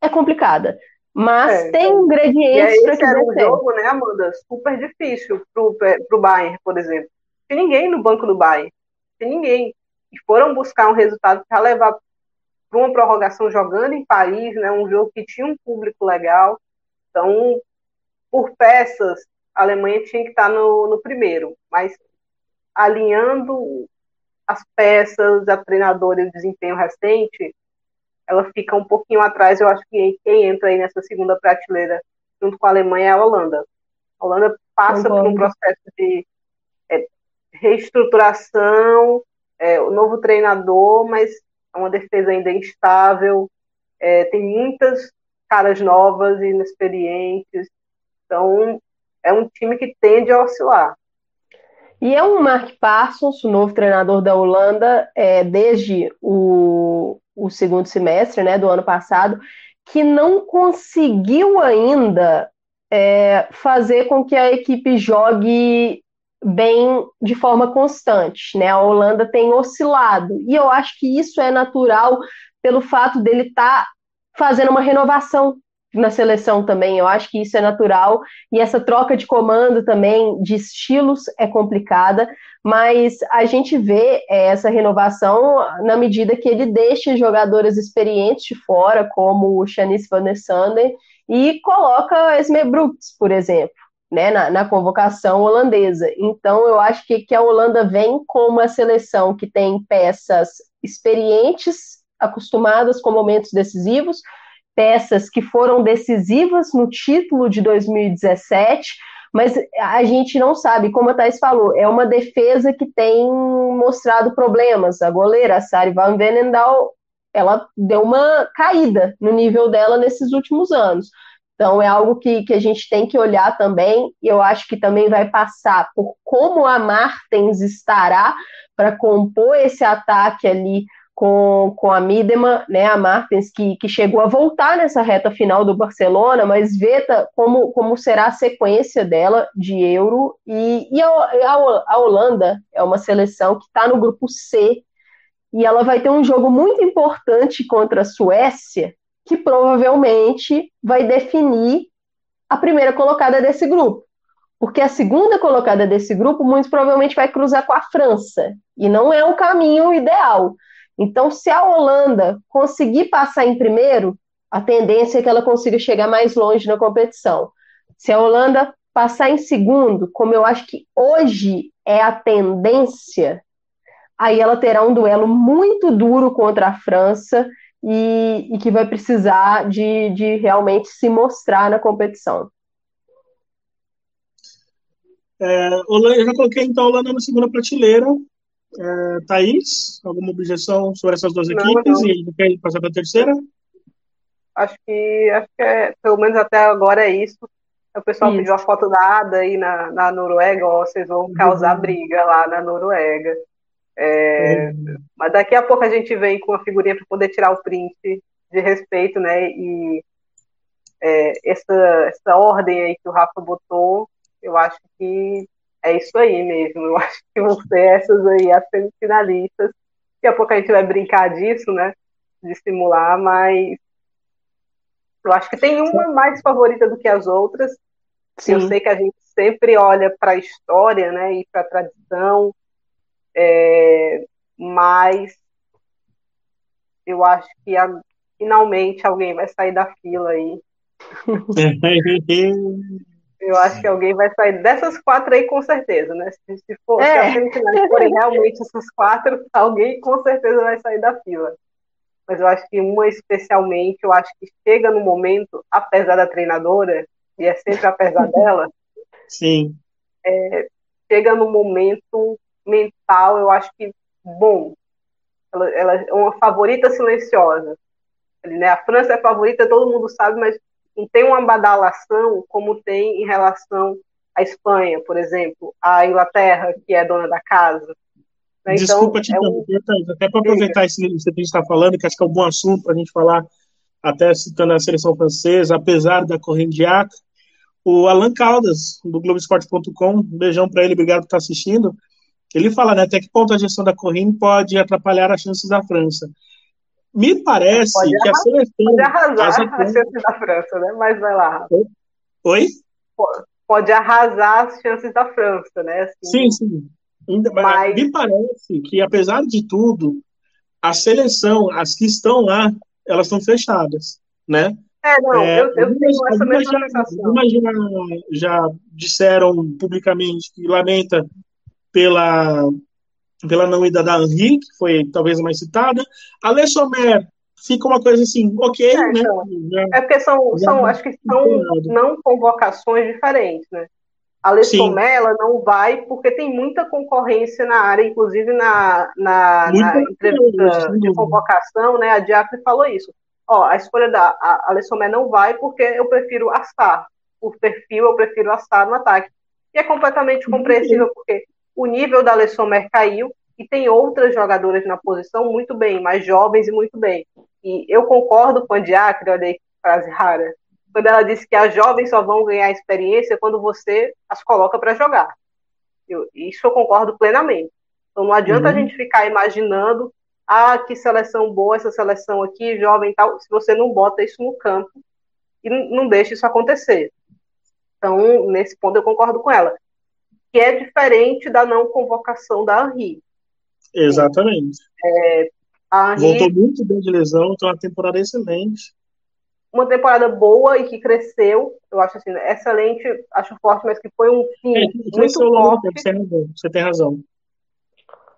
é complicada. Mas é, tem então, ingredientes para que era um jogo, né, Amanda? Super difícil pro, pro Bayern, por exemplo. Tem ninguém no banco do Bayern. Tem ninguém. E foram buscar um resultado para levar para uma prorrogação jogando em Paris, né? Um jogo que tinha um público legal. Então, por peças, a Alemanha tinha que estar no, no primeiro. Mas alinhando as peças, a treinadora e o desempenho recente, ela fica um pouquinho atrás. Eu acho que quem entra aí nessa segunda prateleira junto com a Alemanha é a Holanda. A Holanda passa por um processo de reestruturação, é, o novo treinador, mas é uma defesa ainda instável. É, tem muitas caras novas e inexperientes. Então, é um time que tende a oscilar. E é um Mark Parsons, o novo treinador da Holanda, é, desde o, o segundo semestre né, do ano passado, que não conseguiu ainda é, fazer com que a equipe jogue bem de forma constante, né? A Holanda tem oscilado e eu acho que isso é natural pelo fato dele estar tá fazendo uma renovação na seleção também. Eu acho que isso é natural e essa troca de comando também de estilos é complicada, mas a gente vê é, essa renovação na medida que ele deixa jogadoras experientes de fora, como o Shanice Van der Sanden, e coloca Esme Brooks, por exemplo. Né, na, na, convocação holandesa. Então, eu acho que, que a Holanda vem com uma seleção que tem peças experientes, acostumadas com momentos decisivos, peças que foram decisivas no título de 2017, mas a gente não sabe, como a Thais falou, é uma defesa que tem mostrado problemas. A goleira, a Sari Van Venendal, ela deu uma caída no nível dela nesses últimos anos. Então, é algo que, que a gente tem que olhar também, e eu acho que também vai passar por como a Martens estará para compor esse ataque ali com, com a Midema, né, a Martens, que, que chegou a voltar nessa reta final do Barcelona, mas veta como, como será a sequência dela de Euro. E, e a, a, a Holanda é uma seleção que está no grupo C, e ela vai ter um jogo muito importante contra a Suécia, que provavelmente vai definir a primeira colocada desse grupo. Porque a segunda colocada desse grupo, muito provavelmente, vai cruzar com a França. E não é um caminho ideal. Então, se a Holanda conseguir passar em primeiro, a tendência é que ela consiga chegar mais longe na competição. Se a Holanda passar em segundo, como eu acho que hoje é a tendência, aí ela terá um duelo muito duro contra a França e, e que vai precisar de, de realmente se mostrar na competição. É, eu já coloquei então a Holanda na segunda prateleira, é, Thaís, alguma objeção sobre essas duas equipes? Não. E quer passar para a terceira? Acho que, acho que é, pelo menos até agora é isso. O pessoal isso. pediu a foto da Ada aí na, na Noruega, ó, vocês vão causar uhum. briga lá na Noruega. É, uhum. Mas daqui a pouco a gente vem com a figurinha para poder tirar o print de respeito, né? E é, essa, essa ordem aí que o Rafa botou, eu acho que é isso aí mesmo. Eu acho que vão ser essas aí as semifinalistas. Daqui a pouco a gente vai brincar disso, né? De simular, mas eu acho que tem uma mais favorita do que as outras. Sim. Eu sei que a gente sempre olha para a história, né? E para a tradição. É, mas eu acho que a, finalmente alguém vai sair da fila aí. Eu acho que alguém vai sair dessas quatro aí com certeza, né? Se, se for é. se forem realmente essas quatro, alguém com certeza vai sair da fila. Mas eu acho que uma especialmente, eu acho que chega no momento, apesar da treinadora, e é sempre apesar dela. Sim. É, chega no momento mental, eu acho que bom. Ela, ela é uma favorita silenciosa. Né? A França é favorita, todo mundo sabe, mas não tem uma badalação como tem em relação à Espanha, por exemplo, à Inglaterra, que é dona da casa. Né? Então, Desculpa te é um... até para aproveitar isso que a gente está falando, que acho que é um bom assunto para a gente falar, até citando a seleção francesa, apesar da Correndiac, o Alan Caldas, do Globoesporte.com, um beijão para ele, obrigado por estar assistindo. Ele fala né, até que ponto a gestão da Corrine pode atrapalhar as chances da França. Me parece pode que a seleção. Pode arrasar as chances da França, né? Mas vai lá. Oi? Pode arrasar as chances da França, né? Assim, sim, sim. Mas... Me parece que, apesar de tudo, a seleção, as que estão lá, elas estão fechadas, né? É, não, é, eu, eu tenho essa mesma já, sensação. Algumas já, já disseram publicamente que lamenta pela pela não ida da Henri, que foi talvez a mais citada. A Le Sommer fica uma coisa assim, ok, é, né? Então, é porque são, são acho que são não convocações diferentes, né? A Le Sommer, ela não vai porque tem muita concorrência na área, inclusive na, na, na entrevista de convocação, né? A Diacre falou isso. Ó, a escolha da a, Sommer não vai porque eu prefiro Assar. Por perfil, eu prefiro Assar no ataque. E é completamente compreensível, porque o nível da Sommer caiu e tem outras jogadoras na posição muito bem, mais jovens e muito bem. E eu concordo com a Diacre, olha aí que frase rara, quando ela disse que as jovens só vão ganhar experiência quando você as coloca para jogar. Eu, isso eu concordo plenamente. Então não adianta uhum. a gente ficar imaginando ah, que seleção boa essa seleção aqui, jovem e tal, se você não bota isso no campo e não deixa isso acontecer. Então, nesse ponto eu concordo com ela. Que é diferente da não convocação da Henri. Exatamente. É, a Henri, Voltou muito bem de lesão, então é uma temporada excelente. Uma temporada boa e que cresceu, eu acho assim, excelente, acho forte, mas que foi um fim é, muito forte. Você tem razão. Você tem razão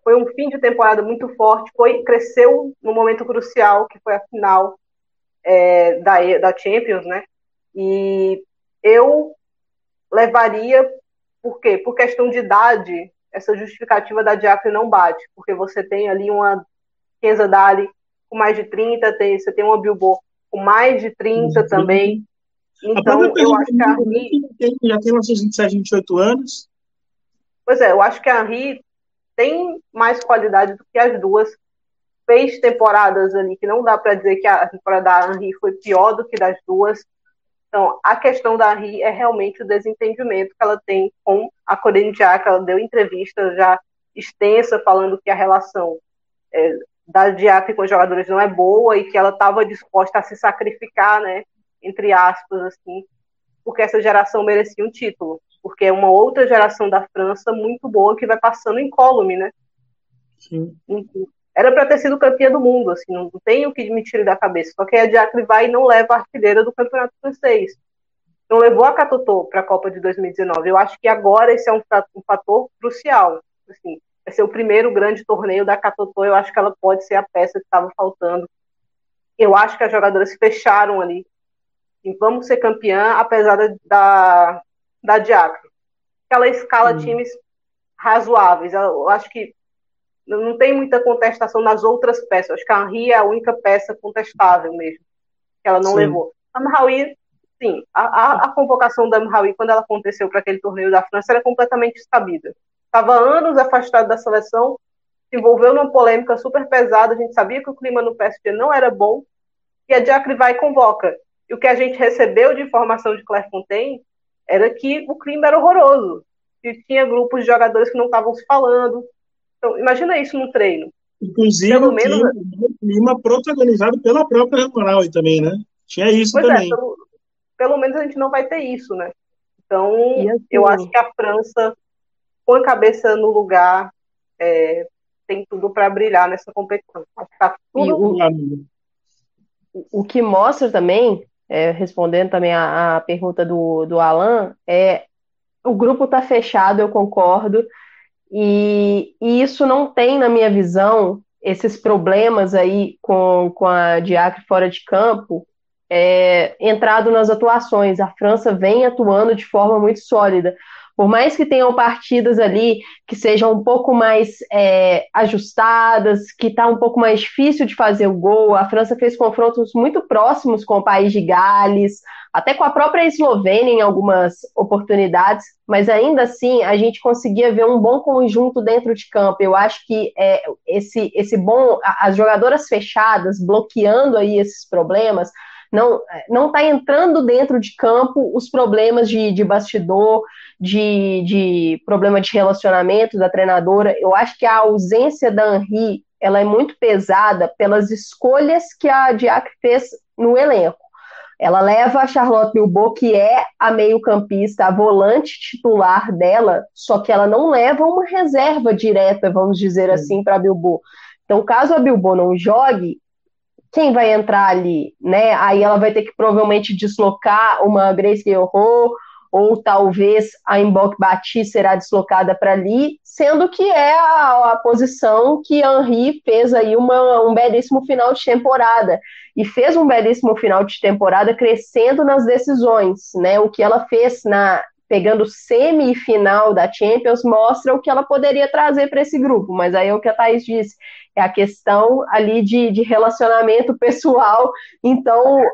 foi um fim de temporada muito forte, foi cresceu no momento crucial, que foi a final é, da, da Champions, né? E eu levaria, por quê? Por questão de idade, essa justificativa da Diacre não bate, porque você tem ali uma Kenza Dali com mais de 30, tem, você tem uma Bilbo com mais de 30 também. Então, eu acho que a Henri... Já tem nossos 27, 28 anos. Pois é, eu acho que a Henri tem mais qualidade do que as duas. Fez temporadas ali que não dá para dizer que a temporada da Henri foi pior do que das duas. Então, a questão da Henri é realmente o desentendimento que ela tem com a Corinne Diac. Ela deu entrevista já extensa falando que a relação é, da Diac com os jogadores não é boa e que ela estava disposta a se sacrificar, né, entre aspas, assim, porque essa geração merecia um título porque é uma outra geração da França muito boa que vai passando em incólume, né? Sim. Era para ter sido campeã do mundo, assim, não tem o que me tire da cabeça. Só que a Diacre vai e não leva a artilheira do campeonato francês. Não levou a Catotô para a Copa de 2019. Eu acho que agora esse é um, um fator crucial. Assim, vai ser o primeiro grande torneio da Catotô. Eu acho que ela pode ser a peça que estava faltando. Eu acho que as jogadoras fecharam ali. E vamos ser campeã, apesar da, da da Diacre. Ela escala hum. times razoáveis. Eu acho que não tem muita contestação nas outras peças. Acho que a Henri é a única peça contestável mesmo, que ela não sim. levou. A Mraoui, sim, a, a, a, convocação da Mraoui, quando ela aconteceu para aquele torneio da França, era completamente descabida. Estava anos afastado da seleção, se envolveu numa polêmica super pesada, a gente sabia que o clima no PSG não era bom, e a Diacre vai e convoca. E o que a gente recebeu de informação de Clairefontaine era que o clima era horroroso. Que tinha grupos de jogadores que não estavam se falando. Então, imagina isso no treino. Inclusive, pelo menos o clima protagonizado pela própria Moral também, né? Tinha isso pois é, também. É, pelo, pelo, menos a gente não vai ter isso, né? Então, assim, eu acho que a França, com a cabeça no lugar, é, tem tudo para brilhar nessa competição. Tá tudo... o, o que mostra também é, respondendo também a, a, pergunta do, do Alan, é, o grupo está fechado, eu concordo, e, e, isso não tem, na minha visão, esses problemas aí com, com a Diacre fora de campo, é, entrado nas atuações. A França vem atuando de forma muito sólida. Por mais que tenham partidas ali que sejam um pouco mais é, ajustadas, que está um pouco mais difícil de fazer o gol, a França fez confrontos muito próximos com o país de Gales, até com a própria Eslovênia em algumas oportunidades, mas ainda assim a gente conseguia ver um bom conjunto dentro de campo. Eu acho que é, esse, esse bom, as jogadoras fechadas, bloqueando aí esses problemas, não não está entrando dentro de campo os problemas de, de bastidor, de, de problema de relacionamento da treinadora. Eu acho que a ausência da Henri ela é muito pesada pelas escolhas que a Diacre fez no elenco. Ela leva a Charlotte Bilbao, que é a meio-campista, a volante titular dela, só que ela não leva uma reserva direta, vamos dizer assim, para a Bilbao. Então, caso a Bilbao não jogue, quem vai entrar ali, né? Aí ela vai ter que provavelmente deslocar uma Grace Guerrero ou talvez a Mbok Bati será deslocada para ali, sendo que é a, a, posição que Henri fez aí uma, um belíssimo final de temporada e fez um belíssimo final de temporada crescendo nas decisões, né? O que ela fez na pegando semifinal da Champions mostra o que ela poderia trazer para esse grupo, mas aí é o que a Thaís disse, é a questão ali de, de relacionamento pessoal, então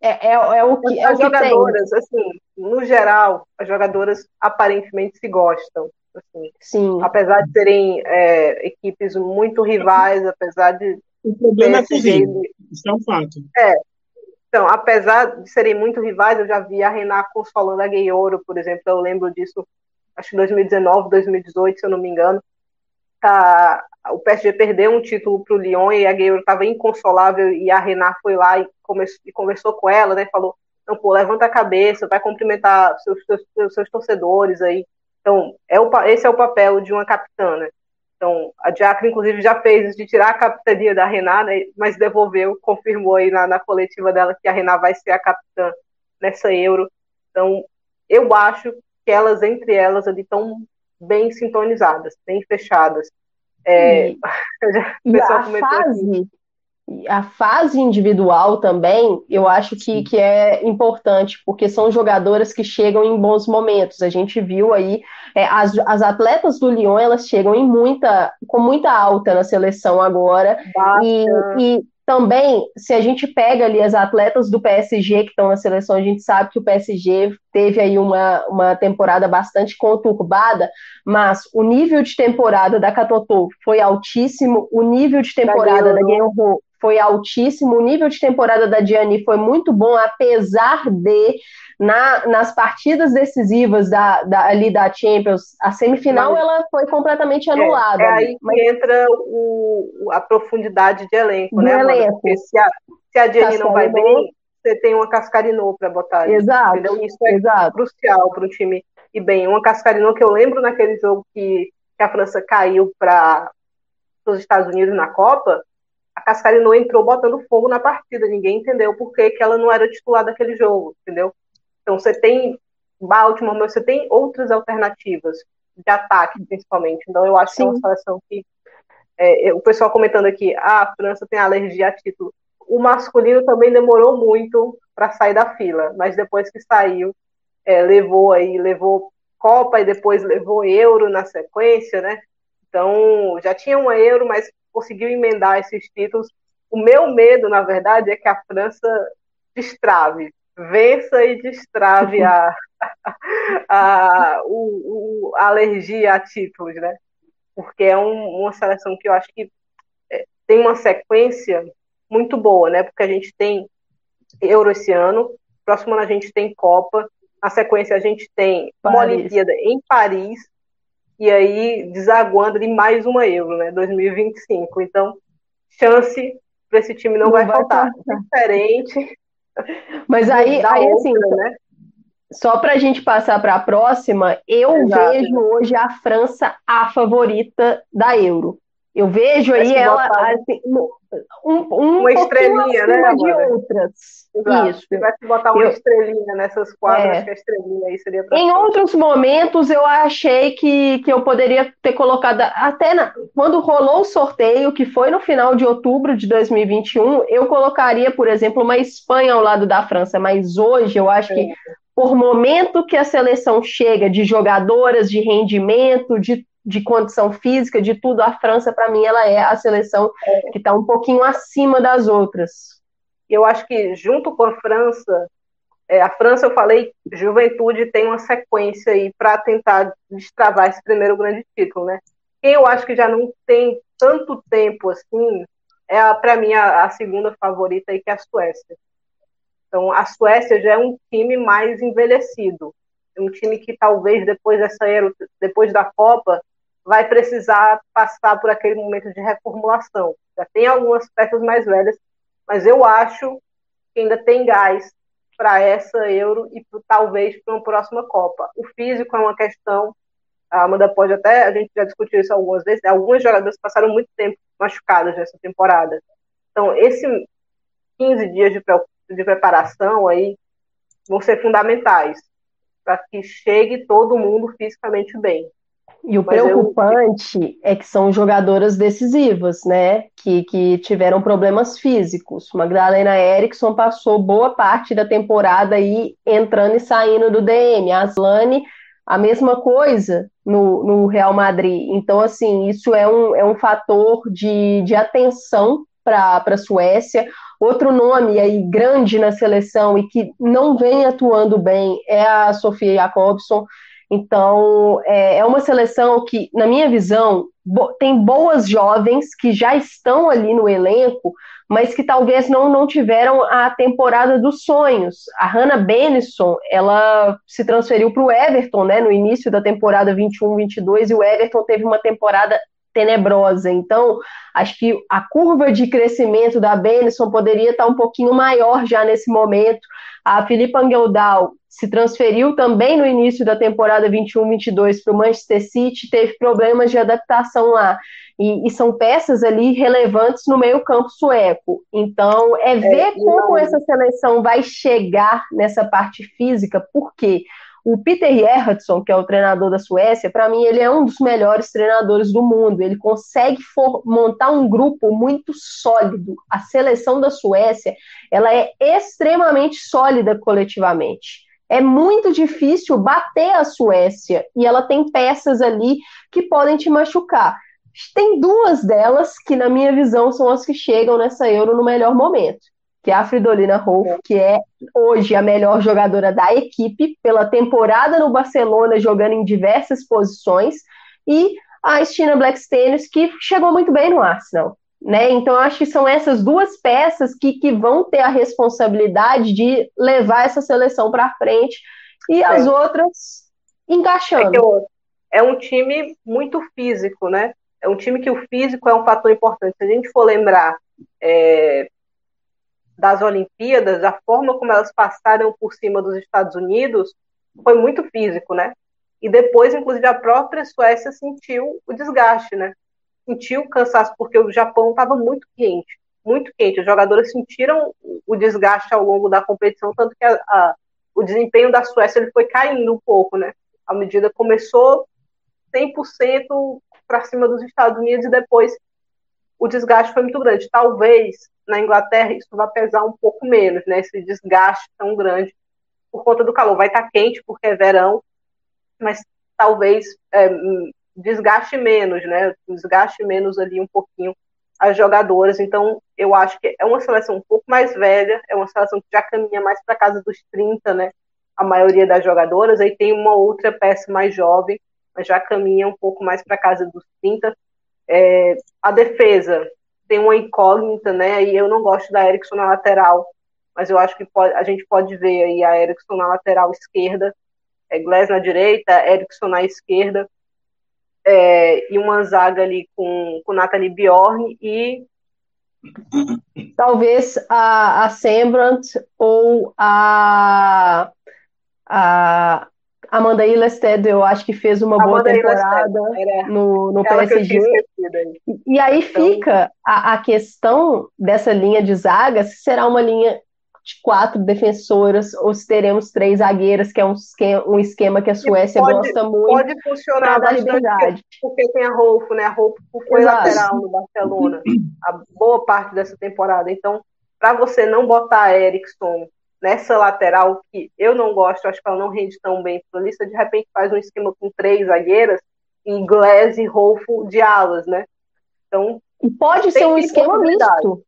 é, é, é o que. É as o que jogadoras, tem. assim, no geral, as jogadoras aparentemente se gostam. Assim, Sim. Apesar de serem é, equipes muito rivais, apesar de. O problema é corrido. Isso é um fato. É. Então, apesar de serem muito rivais, eu já vi a Renata consolando a Ouro, por exemplo. Eu lembro disso, acho que 2019, 2018, se eu não me engano. a, o PSG perdeu um título para o Lyon e a Guerreiro estava inconsolável e a Renat foi lá e, e, conversou com ela, né? Falou, não, pô, levanta a cabeça, vai cumprimentar seus, seus, seus torcedores aí. Então, é o, esse é o papel de uma capitã, né? Então, a Diacre, inclusive, já fez de tirar a capitania da Renata, né, mas devolveu, confirmou aí na, na coletiva dela que a Renata vai ser a capitã nessa Euro. Então, eu acho que elas, entre elas, ali estão bem sintonizadas, bem fechadas. É, e, e a fase, a fase individual também, eu acho que, que é importante, porque são jogadoras que chegam em bons momentos. A gente viu aí, é, as, as atletas do Lyon, elas chegam em muita, com muita alta na seleção agora. E, e, também, se a gente pega ali as atletas do PSG que estão na seleção, a gente sabe que o PSG teve aí uma, uma temporada bastante conturbada, mas o nível de temporada da Catotô foi altíssimo, o nível de temporada da Guerrero foi altíssimo, o nível de temporada da Diane foi muito bom, apesar de na, nas partidas decisivas da, da, ali da Champions, a semifinal mas, ela foi completamente anulada. É, é aí mas... que entra o, a profundidade de elenco, Do né? Elenco. Porque se a, se a Diane não vai bem, você tem uma Cascarinô para botar. Exato. Entendeu? Isso é exato. crucial para o time ir bem. Uma Cascarinô que eu lembro naquele jogo que, que a França caiu para os Estados Unidos na Copa, a Cascarino entrou botando fogo na partida, ninguém entendeu por que, que ela não era titular daquele jogo, entendeu? Então você tem Baltimore, mas você tem outras alternativas de ataque, principalmente. Então eu acho Sim. que é uma seleção que é, o pessoal comentando aqui, ah, a França tem alergia a título. O masculino também demorou muito para sair da fila, mas depois que saiu, é, levou aí, levou Copa e depois levou Euro na sequência, né? Então já tinha uma Euro, mas conseguiu emendar esses títulos. O meu medo, na verdade, é que a França destrave, vença e destrave a, a, o, o, a alergia a títulos, né? Porque é um, uma seleção que eu acho que é, tem uma sequência muito boa, né? Porque a gente tem Euro esse ano, próximo ano a gente tem Copa, na sequência a gente tem Paris. uma Olimpíada em Paris, e aí desaguando de mais uma Euro, né? 2025. Então, chance para esse time não, não vai, vai, faltar. faltar. Diferente. Mas aí, aí outra, assim, né? Só para a gente passar para a próxima, eu Exato. vejo hoje a França a favorita da Euro. Eu vejo aí ela assim, um, um uma estrelinha, né, de outras. Exato. Isso. Se tivesse botar uma eu, estrelinha nessas quadras, é, acho que a estrelinha aí seria Em outros momentos eu achei que, que eu poderia ter colocado até na, quando rolou o sorteio, que foi no final de outubro de 2021, eu colocaria, por exemplo, uma Espanha ao lado da França, mas hoje eu acho é. que por momento que a seleção chega de jogadoras de rendimento, de de condição física, de tudo, a França, para mim, ela é a seleção que está um pouquinho acima das outras. Eu acho que, junto com a França, é, a França, eu falei, juventude tem uma sequência aí para tentar destravar esse primeiro grande título, né? Quem eu acho que já não tem tanto tempo assim, é para mim a, a, segunda favorita aí, que é a Suécia. Então, a Suécia já é um time mais envelhecido. Um time que talvez depois dessa depois da Copa, vai precisar passar por aquele momento de reformulação. Já tem algumas peças mais velhas, mas eu acho que ainda tem gás para essa Euro e talvez para uma próxima Copa. O físico é uma questão, a Amanda pode até, a gente já discutiu isso algumas vezes, né? alguns jogadores passaram muito tempo machucados nessa temporada. Então, esses 15 dias de, de preparação aí vão ser fundamentais para que chegue todo mundo fisicamente bem. E o Mas preocupante eu... é que são jogadoras decisivas, né? Que, que tiveram problemas físicos. Magdalena Eriksson passou boa parte da temporada aí entrando e saindo do DM. A Aslane, a mesma coisa no, no Real Madrid. Então, assim, isso é um, é um fator de, de atenção para a Suécia. Outro nome aí grande na seleção e que não vem atuando bem é a Sofia Jacobson então, é, é uma seleção que, na minha visão, tem boas jovens que já estão ali no elenco, mas que talvez não, não tiveram a temporada dos sonhos. A Hannah Benison, ela se transferiu para o Everton, né, no início da temporada 21-22, e o Everton teve uma temporada tenebrosa. Então, acho que a curva de crescimento da Benison poderia estar um pouquinho maior já nesse momento. A Filipa Angeldal se transferiu também no início da temporada 21-22 para o Manchester City, teve problemas de adaptação lá. E, e, são peças ali relevantes no meio-campo sueco. Então, é, ver é, como não... essa seleção vai chegar nessa parte física, porque o Peter Gerhardsson, que é o treinador da Suécia, para mim ele é um dos melhores treinadores do mundo. Ele consegue montar um grupo muito sólido. A seleção da Suécia, ela é extremamente sólida coletivamente. É muito difícil bater a Suécia e ela tem peças ali que podem te machucar. Tem duas delas que, na minha visão, são as que chegam nessa Euro no melhor momento, que é a Fridolina Rolf, que é hoje a melhor jogadora da equipe, pela temporada no Barcelona, jogando em diversas posições, e a Stina Blackstenius, que chegou muito bem no Arsenal. Né? Então, eu acho que são essas duas peças que, que vão ter a responsabilidade de levar essa seleção para frente e as é. outras encaixando. É, é um time muito físico, né? É um time que o físico é um fator importante. Se a gente for lembrar é, das Olimpíadas, a forma como elas passaram por cima dos Estados Unidos foi muito físico, né? E depois, inclusive, a própria Suécia sentiu o desgaste, né? Sentiu o cansaço, porque o Japão estava muito quente, muito quente. Os jogadores sentiram o desgaste ao longo da competição, tanto que a, a, o desempenho da Suécia ele foi caindo um pouco, né? À medida começou 100% para cima dos Estados Unidos e depois o desgaste foi muito grande. Talvez na Inglaterra isso vá pesar um pouco menos, né? Esse desgaste tão grande por conta do calor. Vai estar tá quente porque é verão, mas talvez é, desgaste menos, né? Desgaste menos ali um pouquinho as jogadoras. Então, eu acho que é uma seleção um pouco mais velha, é uma seleção que já caminha mais para casa dos 30, né? A maioria das jogadoras. Aí tem uma outra peça mais jovem, mas já caminha um pouco mais para casa dos 30. É, a defesa tem uma incógnita, né? E eu não gosto da Erickson na lateral, mas eu acho que pode, a gente pode ver aí a Erickson na lateral esquerda, é, Glass na direita, Erickson na esquerda, é, e uma zaga ali com, com Nathalie Bjorn e talvez a, a Sembrant ou a, a Amanda Illested, eu acho que fez uma Amanda boa temporada no, no PSG. E aí então... fica a, a questão dessa linha de zaga, se será uma linha de quatro defensoras ou se teremos três zagueiras, que é um esquema, um esquema que a Suécia pode, gosta muito. Pode funcionar bastante liberdade. porque tem a Rolfo, né? A Rolfo foi Exato. lateral no Barcelona a boa parte dessa temporada. Então, para você não botar a Erickson nessa lateral, que eu não gosto, acho que ela não rende tão bem para lista, de repente faz um esquema com três zagueiras e Glass e Rolfo de alas, né? Então. E pode ser um esquema misto.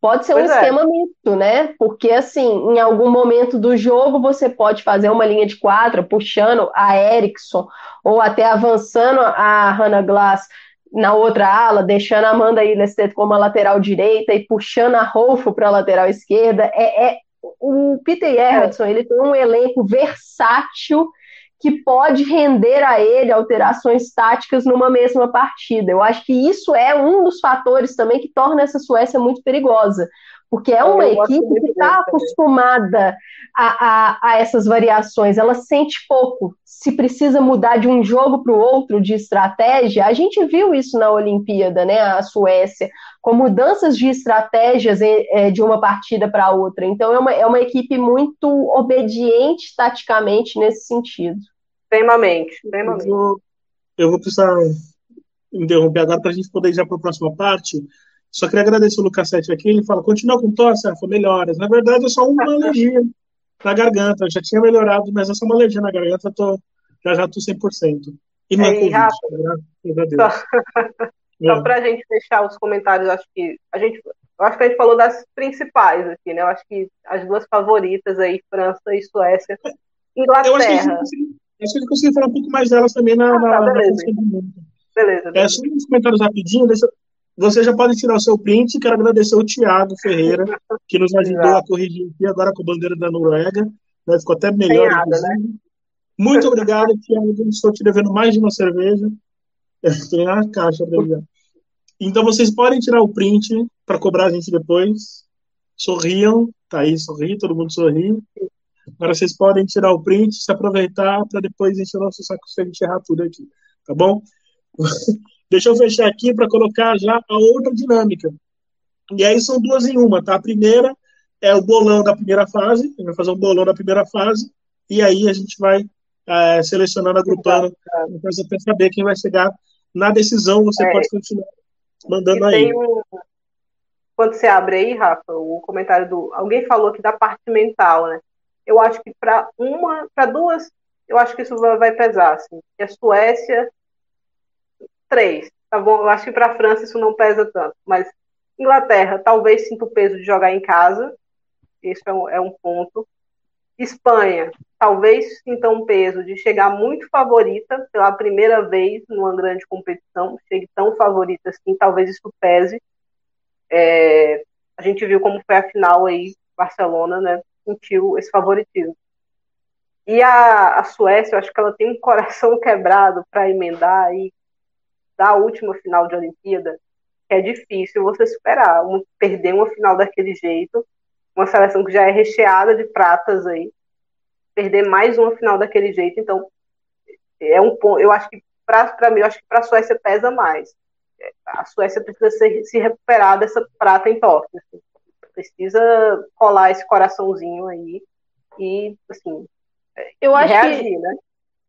Pode ser pois um é. esquema misto, né? Porque, assim, em algum momento do jogo, você pode fazer uma linha de quatro, puxando a Erickson, ou até avançando a Hannah Glass na outra ala, deixando a Amanda Ilestedt como a lateral direita e puxando a Rolfo para a lateral esquerda. É, é, o Peter Everton, ele tem um elenco versátil que pode render a ele alterações táticas numa mesma partida. Eu acho que isso é um dos fatores também que torna essa Suécia muito perigosa, porque é uma equipe que está acostumada a, a, a, essas variações, ela sente pouco. Se precisa mudar de um jogo para o outro de estratégia, a gente viu isso na Olimpíada, né? A Suécia, com mudanças de estratégias é, de uma partida para outra. Então é uma, é uma equipe muito obediente taticamente nesse sentido. Extremamente, extremamente. Eu vou, eu vou precisar interromper agora para a gente poder ir já para a próxima parte. Só queria agradecer o Lucas Sete aqui. Ele fala: continua com tosse, Rafa, melhoras. Na verdade, é só uma alergia na garganta. Eu já tinha melhorado, mas é só uma alergia na garganta. Tô, já já estou 100%. E não é Covid, Rafa, Só, é. para a gente fechar os comentários, acho que a gente, eu acho que a gente falou das principais aqui, né? Eu acho que as duas favoritas aí, França e Suécia. Inglaterra. Eu acho que a gente conseguiu, conseguiu falar um pouco mais delas também na, ah, tá, na, beleza. na Beleza, beleza. É, só uns comentários rapidinho, deixa, você já pode tirar o seu print. Quero agradecer o Thiago Ferreira, que nos ajudou a corrigir aqui agora com a bandeira da Noruega. Né? Ficou até melhor. Nada, né? Muito obrigado, Thiago. Estou te devendo mais de uma cerveja. Tem na caixa. Então vocês podem tirar o print para cobrar a gente depois. Sorriam, tá aí, sorri, todo mundo sorri. Agora vocês podem tirar o print, se aproveitar para depois encher o nosso saco se a gente errar tudo aqui, tá bom? Deixa eu fechar aqui para colocar já a outra dinâmica. E aí são duas em uma, tá? A primeira é o bolão da primeira fase, a gente vai fazer um bolão da primeira fase, e aí a gente vai é, selecionando, agrupando, para saber quem vai chegar na decisão. Você é, pode continuar mandando aí. Um... Quando você abre aí, Rafa, o comentário do. Alguém falou aqui da parte mental, né? Eu acho que para uma, para duas, eu acho que isso vai pesar. Assim. E a Suécia, três. Tá bom? Eu acho que para a França isso não pesa tanto. Mas Inglaterra, talvez sinta o peso de jogar em casa. Isso é um, é um ponto. Espanha, talvez sinta um peso de chegar muito favorita pela primeira vez numa grande competição, chegue tão favorita assim, talvez isso pese. É, a gente viu como foi a final aí, Barcelona, né, sentiu esse favoritismo. E a, a Suécia, eu acho que ela tem um coração quebrado para emendar aí da última final de Olimpíada, que é difícil você superar, um, perder uma final daquele jeito, uma seleção que já é recheada de pratas aí, perder mais uma final daquele jeito, então é um ponto, eu acho que para mim, eu acho que para a Suécia pesa mais. A Suécia precisa ser, se recuperar dessa prata em Tóquio. Assim. Precisa colar esse coraçãozinho aí e, assim, eu acho reagir, que né?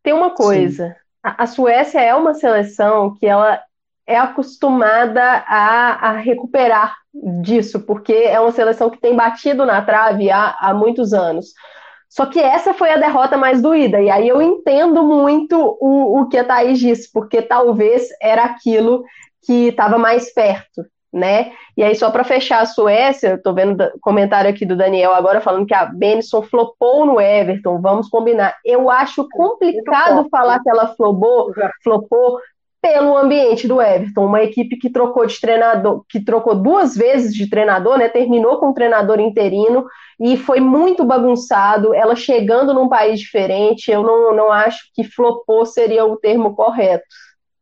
Tem uma coisa. A, a Suécia é uma seleção que ela é acostumada a, a, recuperar disso, porque é uma seleção que tem batido na trave há, há muitos anos. Só que essa foi a derrota mais doída, e aí eu entendo muito o, o que a Thaís disse, porque talvez era aquilo que estava mais perto, né? E aí, só para fechar a Suécia, estou vendo comentário aqui do Daniel agora falando que a Benson flopou no Everton, vamos combinar. Eu acho complicado falar que ela flopou, flopou pelo ambiente do Everton, uma equipe que trocou de treinador, que trocou duas vezes de treinador, né? Terminou com um treinador interino e foi muito bagunçado. Ela chegando num país diferente, eu não, não acho que flopou seria o termo correto.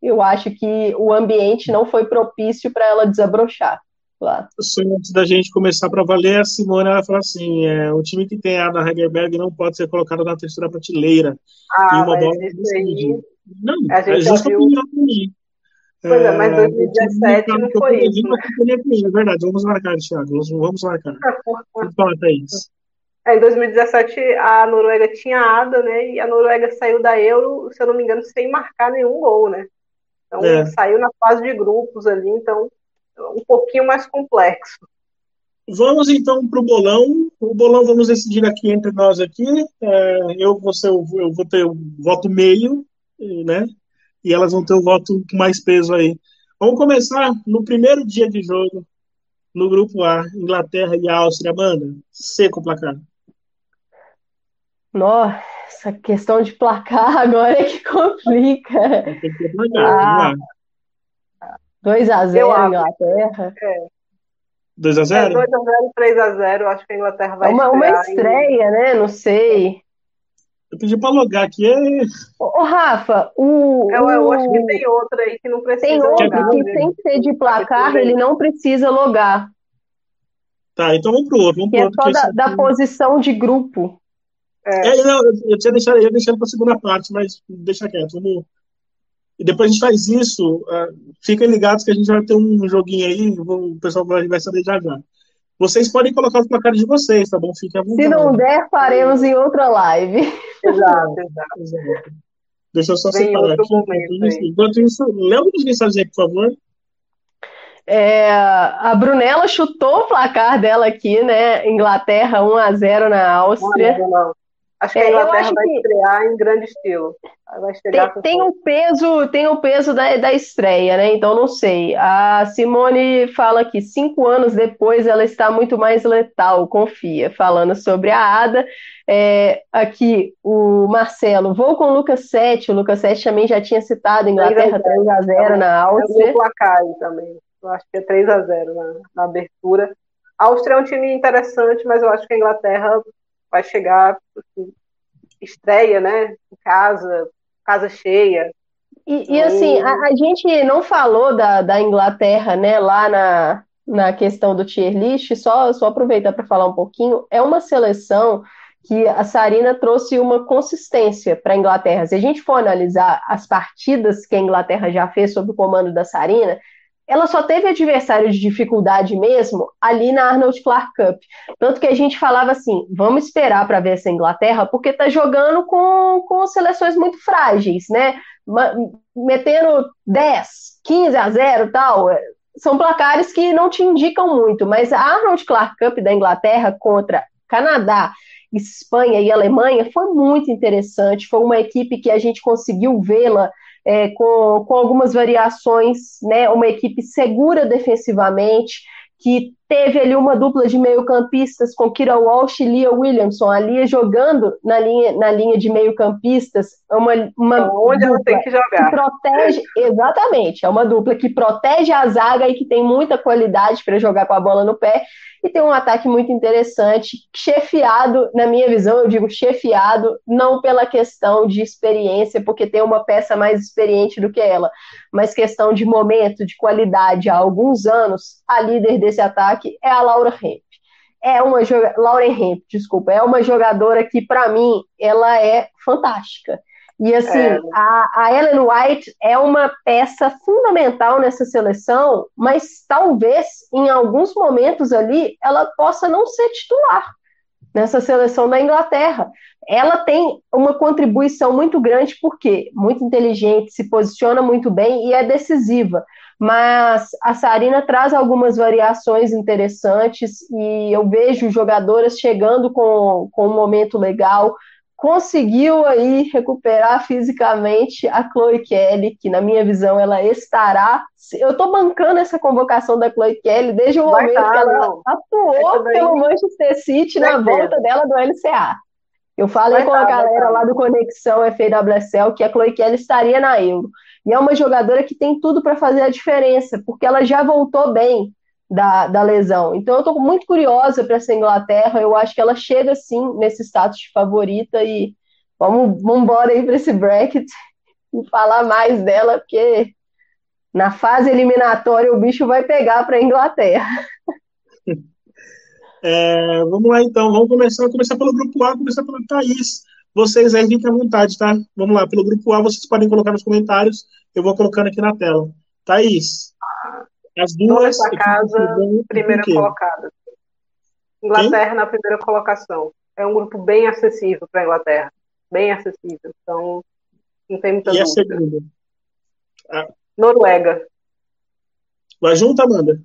Eu acho que o ambiente não foi propício para ela desabrochar. Lá. Antes da gente começar para valer, a Simone ela fala assim: é, o time que tem a Ada Hegerberg não pode ser colocado na terceira prateleira. Ah, e uma bola isso aí não, a gente é justa viu... opinião para mim. Pois é, mas 2017 é, não foi isso. Né? É verdade, vamos marcar, Thiago, vamos marcar. Thaís. É, em 2017, a Noruega tinha ADA, né? E a Noruega saiu da Euro, se eu não me engano, sem marcar nenhum gol, né? Então, é. saiu na fase de grupos ali, então, um pouquinho mais complexo. Vamos então para o bolão. O bolão vamos decidir aqui entre nós aqui. É, eu, vou ser, eu vou ter o voto meio, né? E elas vão ter o voto com mais peso aí. Vamos começar no primeiro dia de jogo, no grupo A, Inglaterra e Áustria. Amanda, seco o placar. Nossa, essa questão de placar agora é que complica. Tem que ter placar, ah, 2x0 Inglaterra. É. 2x0? É, 2x0, 3x0, acho que a Inglaterra vai uma, uma estreia, né? Não sei. Eu pedi para logar aqui. É... Ô, Rafa, o. Eu, eu acho que tem outra aí que não precisa tem logar. Tem outro que, sem ser de placar, ele não precisa logar. Tá, então vamos pro outro. Vamos pro é outro, só da, da posição de grupo. É, é não, eu tinha deixado, eu deixando para a segunda parte, mas deixa quieto. Vamos... E depois a gente faz isso. Uh, fiquem ligados que a gente vai ter um joguinho aí, o pessoal vai, vai saber já já. Vocês podem colocar os placares de vocês, tá bom? Fiquem à vontade. Se não der, faremos em outra live. Exato, exato. exato. Deixa eu só separar aqui. Momento, enquanto isso, lê algumas mensagens aí, por favor. É, a Brunella chutou o placar dela aqui, né? Inglaterra 1 a 0 na Áustria. Não, não. Acho que a é, Inglaterra vai que... estrear em grande estilo. Tem, tem o peso, tem o peso da, da estreia, né? Então não sei. A Simone fala que cinco anos depois ela está muito mais letal, confia, falando sobre a Ada. É, aqui o Marcelo, vou com o Lucas 7. O Lucas 7 também já tinha citado Inglaterra 3 a 0 na Áustria. É o placar aí também. Eu acho que é 3 a 0 na, na abertura. A Áustria é um time interessante, mas eu acho que a Inglaterra vai chegar assim, estreia, né? Em casa, casa cheia. E, e assim, a, a, gente não falou da, da Inglaterra, né, lá na, na questão do tier list, só, só aproveitar para falar um pouquinho, é uma seleção que a Sarina trouxe uma consistência para a Inglaterra. Se a gente for analisar as partidas que a Inglaterra já fez sob o comando da Sarina, ela só teve adversário de dificuldade mesmo ali na Arnold Clark Cup. Tanto que a gente falava assim: vamos esperar para ver essa Inglaterra, porque está jogando com, com seleções muito frágeis, né? Metendo 10, 15 a 0 tal. São placares que não te indicam muito, mas a Arnold Clark Cup da Inglaterra contra Canadá, Espanha e Alemanha foi muito interessante. Foi uma equipe que a gente conseguiu vê-la é, com, com algumas variações, né, uma equipe segura defensivamente, que teve ali uma dupla de meio-campistas com Kira Walsh e Lia Williamson, a Lia jogando na linha, na linha de meio-campistas, uma, uma então, onde ela tem que jogar. Que protege, exatamente, é uma dupla que protege a zaga e que tem muita qualidade para jogar com a bola no pé e tem um ataque muito interessante, chefiado, na minha visão, eu digo chefiado, não pela questão de experiência, porque tem uma peça mais experiente do que ela, mas questão de momento, de qualidade. Há alguns anos, a líder desse ataque é a Laura Hemp. É uma Lauren Hemp, desculpa, é uma jogadora que, para mim, ela é fantástica. E assim, é. a, a Ellen White é uma peça fundamental nessa seleção, mas talvez em alguns momentos ali ela possa não ser titular nessa seleção da Inglaterra. Ela tem uma contribuição muito grande, porque muito inteligente, se posiciona muito bem e é decisiva. Mas a Sarina traz algumas variações interessantes e eu vejo jogadoras chegando com, com um momento legal conseguiu aí recuperar fisicamente a Chloe Kelly, que na minha visão ela estará. Eu estou bancando essa convocação da Chloe Kelly desde o Vai momento tá, que ela não. atuou pelo Manchester City Vai na ter. volta dela do LCA. Eu falei Vai com tá, a galera lá do Conexão FAWSL que a Chloe Kelly estaria na Euro. E é uma jogadora que tem tudo para fazer a diferença, porque ela já voltou bem da, da lesão. Então eu estou muito curiosa para essa Inglaterra. Eu acho que ela chega sim nesse status de favorita e vamos, vamos embora aí para esse bracket e falar mais dela, porque na fase eliminatória o bicho vai pegar para a Inglaterra. É, vamos lá então, vamos começar, começar pelo grupo A, começar pela Thaís. Vocês aí fiquem à vontade, tá? Vamos lá, pelo grupo A, vocês podem colocar nos comentários, eu vou colocando aqui na tela. Thaís, as duas. da casa, primeira colocada. Inglaterra Quem? na primeira colocação. É um grupo bem acessível para a Inglaterra. Bem acessível. Então, não tem muita e dúvida. E a segunda? Ah. Noruega. Vai junto, Amanda?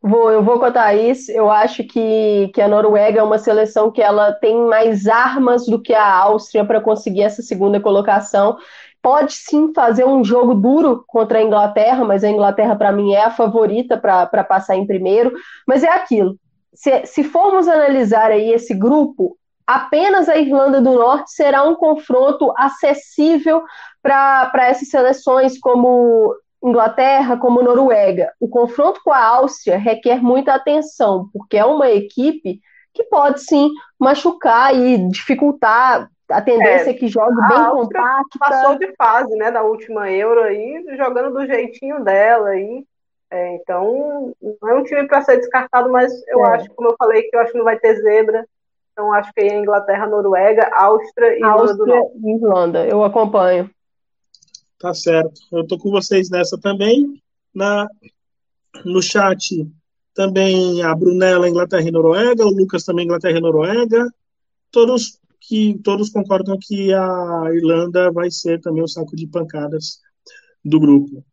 Vou, eu vou com a Thaís. Eu acho que, que a Noruega é uma seleção que ela tem mais armas do que a Áustria para conseguir essa segunda colocação pode sim fazer um jogo duro contra a Inglaterra, mas a Inglaterra, para mim, é a favorita para passar em primeiro. Mas é aquilo. Se, se formos analisar aí esse grupo, apenas a Irlanda do Norte será um confronto acessível para essas seleções como Inglaterra, como Noruega. O confronto com a Áustria requer muita atenção, porque é uma equipe que pode sim machucar e dificultar a tendência é, é que jogue bem compacta. Passou de fase, né, da última Euro aí, jogando do jeitinho dela aí. É, então, não é um time para ser descartado, mas eu é. acho, como eu falei, que eu acho que não vai ter zebra. Então, acho que é Inglaterra, Noruega, Áustria e Áustria Irlanda e Irlanda. Eu acompanho. Tá certo. Eu tô com vocês nessa também. Na, no chat também a Brunella, Inglaterra e Noruega, o Lucas também, Inglaterra e Noruega. Todos que todos concordam que a Irlanda vai ser também o saco de pancadas do grupo.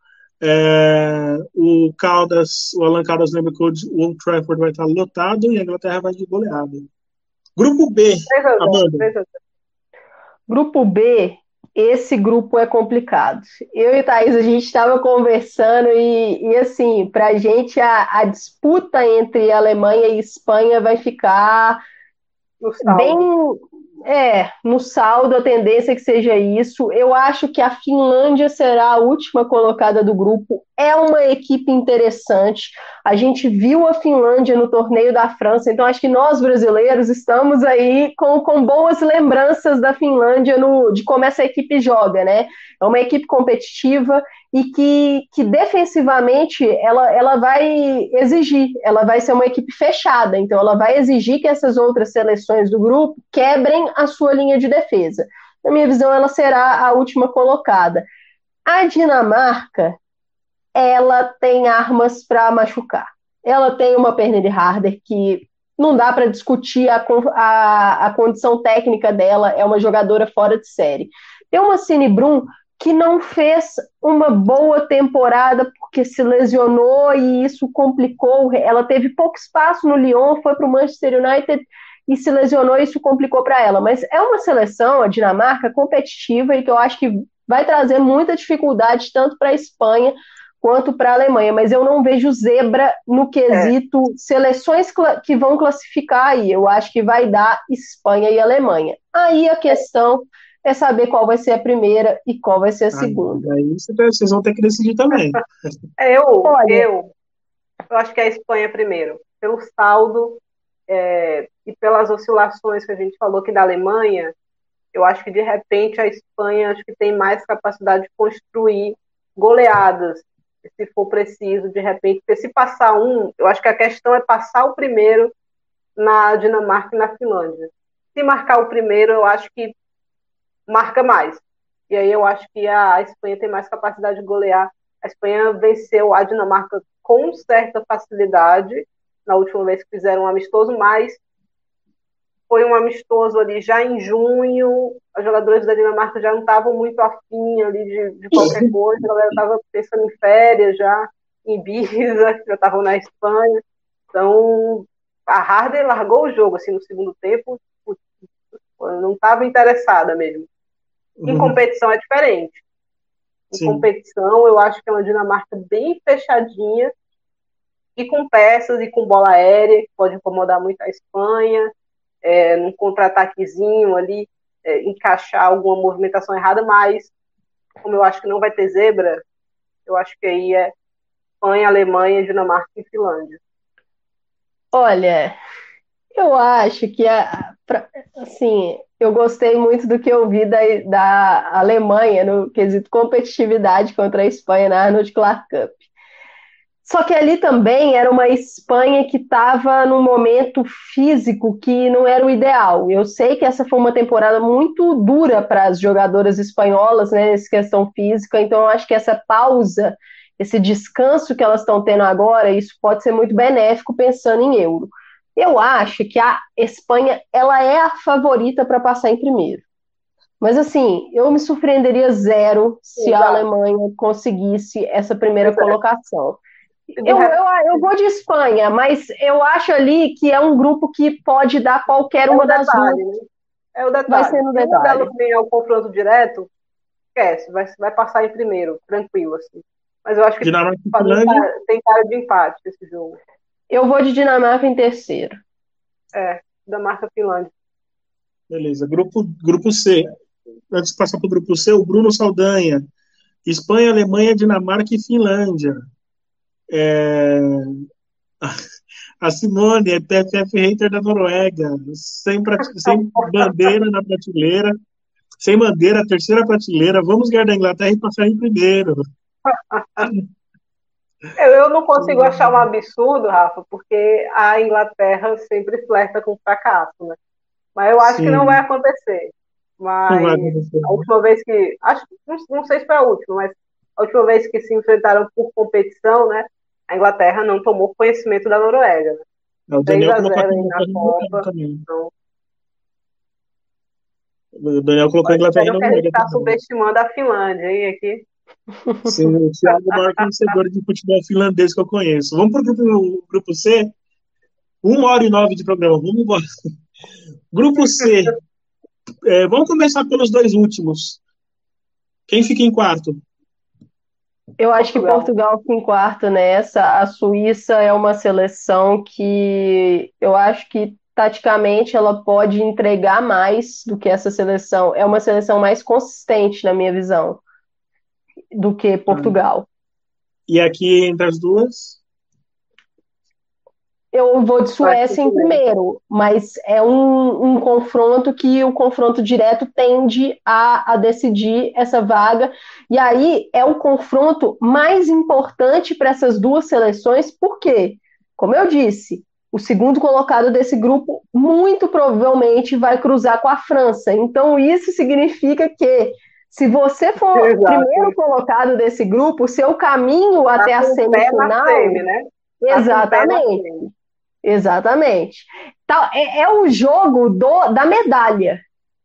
É, o Caldas, o Alan Caldas lembra que o Old Trafford vai estar lotado e a Inglaterra vai de goleada. Grupo B, Amanda. Grupo B, esse grupo é complicado. Eu e Thaís, a gente estava conversando e, e assim, para a gente a, a disputa entre Alemanha e Espanha vai ficar bem É, no saldo a tendência é que seja isso. Eu acho que a Finlândia será a última colocada do grupo. É uma equipe interessante. A gente viu a Finlândia no torneio da França, então acho que nós brasileiros estamos aí com, com boas lembranças da Finlândia no, de como essa equipe joga, né? É uma equipe competitiva e que, que defensivamente ela, ela vai exigir, ela vai ser uma equipe fechada, então ela vai exigir que essas outras seleções do grupo quebrem a sua linha de defesa. Na minha visão, ela será a última colocada. A Dinamarca, ela tem armas para machucar. Ela tem uma Pernille Harder que não dá para discutir a, a, a, condição técnica dela, é uma jogadora fora de série. Tem uma Cine Brum que não fez uma boa temporada porque se lesionou e isso complicou. Ela teve pouco espaço no Lyon, foi para o Manchester United e se lesionou e isso complicou para ela. Mas é uma seleção, a Dinamarca, competitiva e que eu acho que vai trazer muita dificuldade tanto para a Espanha quanto para a Alemanha. Mas eu não vejo zebra no quesito é. seleções que vão classificar aí. Eu acho que vai dar Espanha e Alemanha. Aí a questão é saber qual vai ser a primeira e qual vai ser a segunda. Aí vocês vão ter que decidir também. É, eu, Olha, eu, eu acho que é a Espanha primeiro, pelo saldo é, e pelas oscilações que a gente falou aqui da Alemanha, eu acho que de repente a Espanha acho que tem mais capacidade de construir goleadas, se for preciso, de repente, porque se passar um, eu acho que a questão é passar o primeiro na Dinamarca e na Finlândia. Se marcar o primeiro, eu acho que marca mais. E aí eu acho que a Espanha tem mais capacidade de golear. A Espanha venceu a Dinamarca com certa facilidade na última vez que fizeram um amistoso, mas foi um amistoso ali já em junho. Os jogadores da Dinamarca já não estavam muito afim ali de, de qualquer coisa. A galera estava pensando em férias já, em Ibiza, já estavam na Espanha. Então, a Harder largou o jogo assim no segundo tempo. Não estava interessada mesmo. Em uhum. competição é diferente. Em Sim. competição, eu acho que é uma Dinamarca bem fechadinha e com peças e com bola aérea, que pode incomodar muito a Espanha, é, num contra-ataquezinho ali, é, encaixar alguma movimentação errada, mas como eu acho que não vai ter zebra, eu acho que aí é Espanha, Alemanha, Dinamarca e Finlândia. Olha, eu acho que assim, eu gostei muito do que eu vi da, da Alemanha no quesito competitividade contra a Espanha na Arnold Clark Cup. Só que ali também era uma Espanha que estava num momento físico que não era o ideal. Eu sei que essa foi uma temporada muito dura para as jogadoras espanholas, né, nessa questão física, então eu acho que essa pausa, esse descanso que elas estão tendo agora, isso pode ser muito benéfico pensando em euro. Eu acho que a Espanha ela é a favorita para passar em primeiro. Mas assim, eu me surpreenderia zero se Exato. a Alemanha conseguisse essa primeira Exato. colocação. Eu, eu, eu, vou de Espanha, mas eu acho ali que é um grupo que pode dar qualquer é uma das detalhe, duas. Né? É o detalhe. Vai ser no detalhe. Se ganhar o confronto direto, esquece, vai, vai passar em primeiro, tranquilo, assim. Mas eu acho que tem, tem cara de empate esse jogo. Eu vou de Dinamarca em terceiro. É, Dinamarca, Finlândia. Beleza. Grupo, grupo C. Antes de passar para o grupo C, o Bruno Saldanha. Espanha, Alemanha, Dinamarca e Finlândia. É... A Simone é PFF hater da Noruega. Sem, sem bandeira na prateleira. Sem bandeira, terceira prateleira. Vamos ganhar da Inglaterra e passar em primeiro. Eu não consigo achar um absurdo, Rafa, porque a Inglaterra sempre flerta com fracasso, né? Mas eu acho Sim. que não vai acontecer. Mas vai acontecer. a última vez que. Acho não, não sei se foi a última, mas a última vez que se enfrentaram por competição, né? A Inglaterra não tomou conhecimento da Noruega. Né? Não, o Daniel colocou aí na Copa. Então... O Daniel colocou a Inglaterra na Noruega. A gente está subestimando a Finlândia, hein, aqui. Sim, o Thiago é o maior conhecedor de futebol finlandês que eu conheço. Vamos para o grupo, grupo C? Uma hora e nove de programa, vamos embora. Grupo C. É, vamos começar pelos dois últimos. Quem fica em quarto? Eu acho que Portugal fica em quarto nessa. A Suíça é uma seleção que eu acho que taticamente, ela pode entregar mais do que essa seleção. É uma seleção mais consistente, na minha visão, do que Portugal. E aqui entre as duas? Eu vou de Suécia em primeiro, mas é um, um confronto que o confronto direto tende a, a decidir essa vaga. E aí é o confronto mais importante para essas duas seleções, porque, como eu disse, o segundo colocado desse grupo muito provavelmente vai cruzar com a França. Então, isso significa que, se você for o primeiro colocado desse grupo, o seu caminho tá até a semifinal. Semi, né? Tá Exatamente. Exatamente. Tá, é, é o jogo do, da medalha.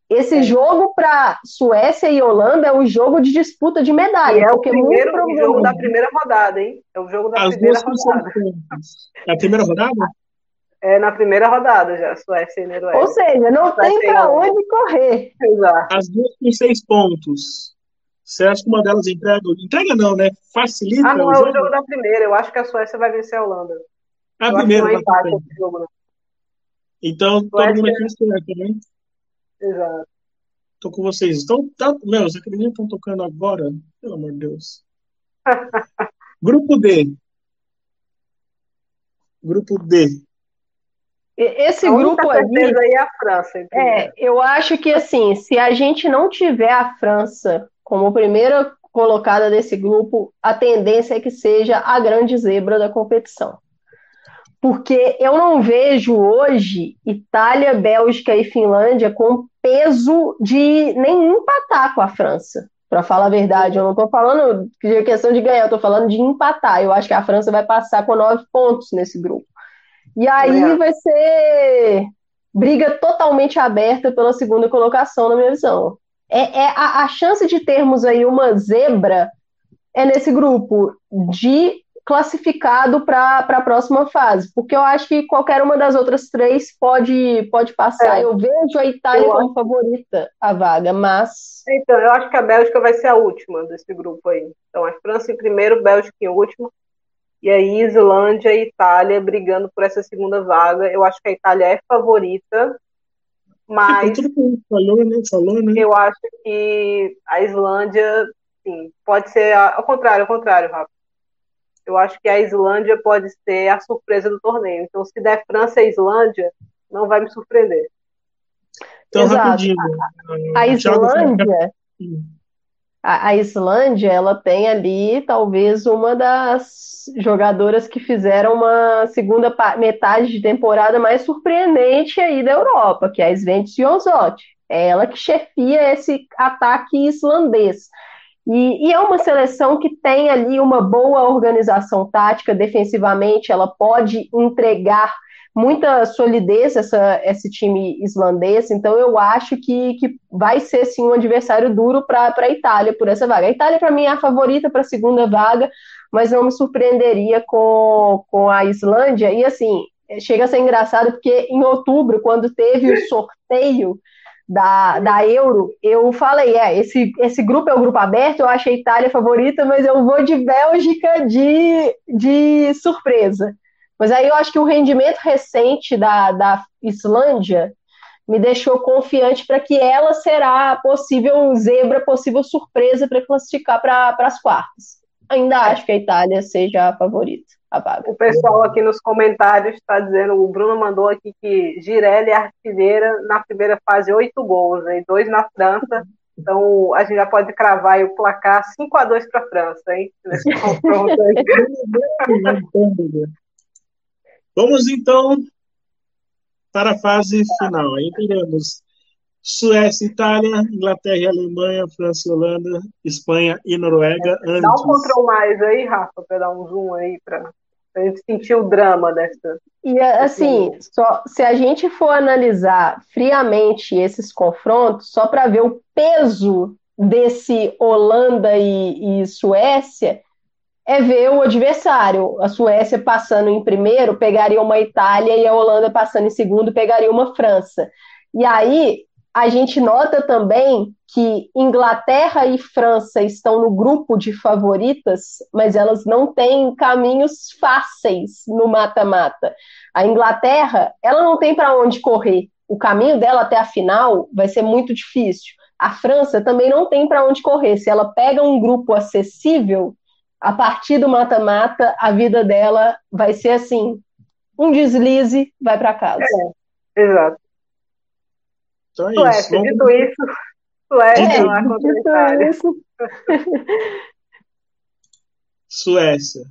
Esse é. jogo para Suécia e Holanda é o jogo de disputa de medalha. E é o primeiro jogo da primeira rodada, hein? É o jogo da As primeira rodada. É a primeira rodada? É na primeira rodada já, Suécia e Noruega. Ou seja, não Suécia tem para onde correr. Exato. As duas com seis pontos. Você acha que uma delas entrega? Entrega não, né? Facilita. Ah, não, é o jogo da primeira. Eu acho que a Suécia vai vencer a Holanda. A eu primeira vai empate jogo, Então, todo mundo aqui espera também. Exato. Tô com vocês. Então, tá, meu, os acreditam estão tocando agora? Pelo amor de Deus. Grupo D. Grupo D. Esse a grupo aí. é a França. É, eu acho que assim, se a gente não tiver a França como primeira colocada desse grupo, a tendência é que seja a grande zebra da competição porque eu não vejo hoje Itália, Bélgica e Finlândia com peso de nem empatar com a França. Para falar a verdade, eu não estou falando de questão de ganhar, eu estou falando de empatar. Eu acho que a França vai passar com nove pontos nesse grupo. E aí é. vai ser briga totalmente aberta pela segunda colocação, na minha visão. É, é a, a chance de termos aí uma zebra é nesse grupo de classificado para a próxima fase, porque eu acho que qualquer uma das outras três pode, pode passar. É. Eu vejo a Itália eu como acho... favorita a vaga, mas. Então, eu acho que a Bélgica vai ser a última desse grupo aí. Então, a França em primeiro, Bélgica em último, e aí Islândia e Itália brigando por essa segunda vaga. Eu acho que a Itália é favorita, mas. Falou, né? Falou, né? Eu acho que a Islândia, sim, pode ser. Ao contrário, ao contrário, Rafa eu acho que a Islândia pode ser a surpresa do torneio. Então, se der França e Islândia, não vai me surpreender. Então, Exato. rapidinho. A, a Islândia. A, Islândia, ela tem ali talvez uma das jogadoras que fizeram uma segunda metade de temporada mais surpreendente aí da Europa, que é a Sventis Jonsot. É ela que chefia esse ataque islandês. E, e, é uma seleção que tem ali uma boa organização tática defensivamente, ela pode entregar muita solidez essa, esse time islandês, então eu acho que, que vai ser sim um adversário duro para a Itália por essa vaga. A Itália, para mim, é a favorita para a segunda vaga, mas não me surpreenderia com, com a Islândia. E assim, chega a ser engraçado porque em outubro, quando teve o sorteio da, da Euro, eu falei, é, esse, esse grupo é o grupo aberto, eu achei a Itália favorita, mas eu vou de Bélgica de, de surpresa. Mas aí eu acho que o rendimento recente da, da Islândia me deixou confiante para que ela será possível zebra, possível surpresa para classificar para as quartas. Ainda acho que a Itália seja a favorita a vaga. O pessoal aqui nos comentários está dizendo, o Bruno mandou aqui que Girelli é artilheira na primeira fase, oito gols, e dois na França. Então a gente já pode cravar o placar 5 a 2 para a França, hein? Nesse confronto aí. Vamos então para a fase final. Aí teremos Suécia, Itália, Inglaterra e Alemanha, França e Holanda, Espanha e Noruega. Antes. Dá um control mais aí, Rafa, para dar um zoom aí para a gente sentir o drama dessa. E assim, só, se a gente for analisar friamente esses confrontos, só para ver o peso desse Holanda e, e Suécia, é ver o adversário. A Suécia passando em primeiro pegaria uma Itália e a Holanda passando em segundo pegaria uma França. E aí a gente nota também que Inglaterra e França estão no grupo de favoritas, mas elas não têm caminhos fáceis no mata-mata. A Inglaterra, ela não tem para onde correr. O caminho dela até a final vai ser muito difícil. A França também não tem para onde correr. Se ela pega um grupo acessível, a partir do mata-mata, a vida dela vai ser assim: um deslize, vai para casa. É, exato. Então é Suécia, isso. dito isso, Suécia é, lá contra isso. Suécia.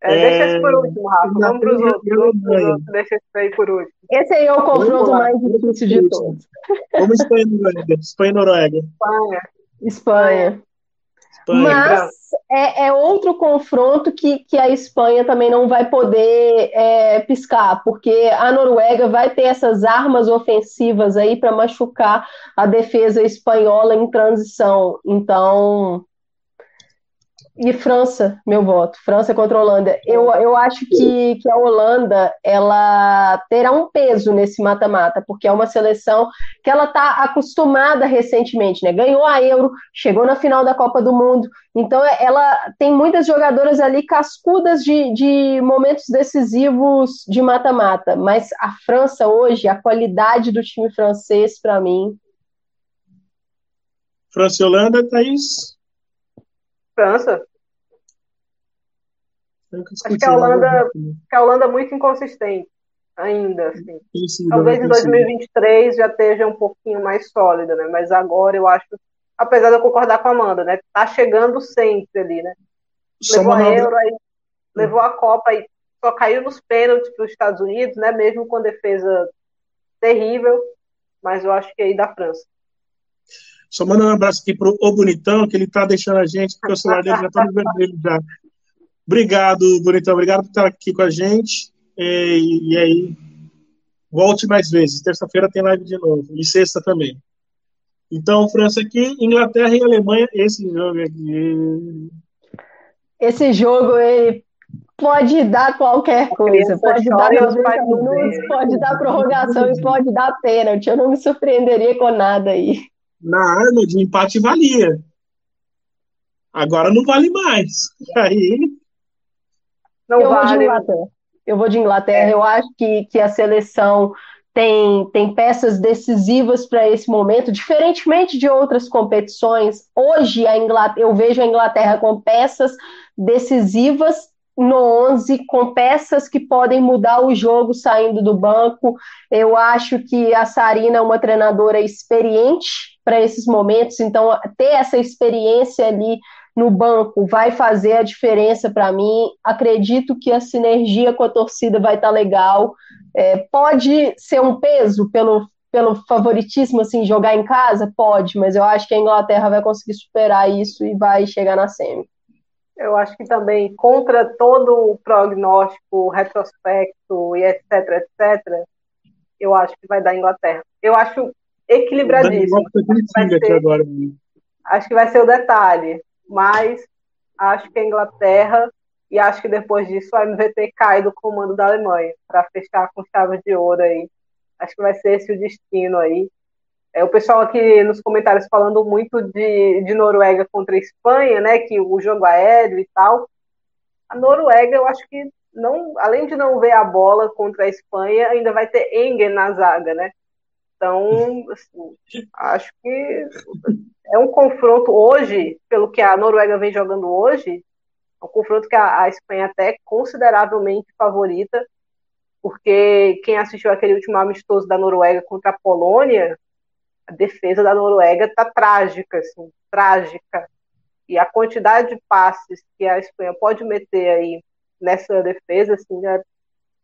É, deixa esse por último, Rafa. Vamos para os outros. Deixa esse aí por último. Esse aí é o confronto mais difícil de todos. Vamos Espanha e Noruega. Espanha e Noruega. Espanha. Espanha. Mas é, é, outro confronto que, que a Espanha também não vai poder é, piscar, porque a Noruega vai ter essas armas ofensivas aí para machucar a defesa espanhola em transição. Então, e França, meu voto. França contra a Holanda. Eu, eu acho que, que a Holanda ela terá um peso nesse mata-mata, porque é uma seleção que ela está acostumada recentemente, né? Ganhou a Euro, chegou na final da Copa do Mundo. Então ela tem muitas jogadoras ali cascudas de, de momentos decisivos de mata-mata. Mas a França hoje, a qualidade do time francês, para mim. França e Holanda, Thaís? França. Acho que a Holanda, que a Holanda é muito inconsistente ainda, assim. Talvez em 2023 já esteja um pouquinho mais sólida, né? Mas agora eu acho, apesar de eu concordar com a Amanda, né? Tá chegando sempre ali, né? Levou a Euro, aí, levou a Copa e só caiu nos pênaltis para os Estados Unidos, né? Mesmo com defesa terrível, mas eu acho que é aí da França. Só manda um abraço aqui pro O Bonitão, que ele tá deixando a gente, porque o celular dele já tá no vermelho já. Obrigado, Bonitão. Obrigado por estar aqui com a gente. E, e aí, volte mais vezes. Terça-feira tem live de novo. E sexta também. Então, França aqui, Inglaterra e Alemanha, esse jogo aqui. Esse jogo, ele pode dar qualquer coisa. Pode dar 90 minutos, pode dar prorrogação e pode dar pênalti. Eu não me surpreenderia com nada aí na arma de empate valia. Agora não vale mais. Aí. Não eu vale. Vou de Inglaterra. Eu vou de Inglaterra. É. Eu acho que, que a seleção tem, tem peças decisivas para esse momento, diferentemente de outras competições. Hoje a Inglaterra, eu vejo a Inglaterra com peças decisivas no 11 com peças que podem mudar o jogo saindo do banco. Eu acho que a Sarina é uma treinadora experiente para esses momentos, então ter essa experiência ali no banco vai fazer a diferença para mim. Acredito que a sinergia com a torcida vai estar tá legal. É, pode ser um peso pelo, pelo favoritismo, assim, jogar em casa? Pode, mas eu acho que a Inglaterra vai conseguir superar isso e vai chegar na semi. Eu acho que também, contra todo o prognóstico, retrospecto e etc, etc, eu acho que vai dar Inglaterra. Eu acho equilibradíssimo. Acho que, ser, agora. acho que vai ser o detalhe, mas acho que a Inglaterra e acho que depois disso a MVT cai do comando da Alemanha para fechar com chave de ouro aí. Acho que vai ser esse o destino aí. É, o pessoal aqui nos comentários falando muito de, de Noruega contra a Espanha, né? Que o jogo aéreo e tal. A Noruega, eu acho que não, além de não ver a bola contra a Espanha, ainda vai ter Engen na zaga, né? Então, assim, acho que é um confronto hoje, pelo que a Noruega vem jogando hoje, é um confronto que a, a Espanha até é consideravelmente favorita, porque quem assistiu aquele último amistoso da Noruega contra a Polônia a defesa da Noruega está trágica, assim, trágica. E a quantidade de passes que a Espanha pode meter aí nessa defesa, assim, é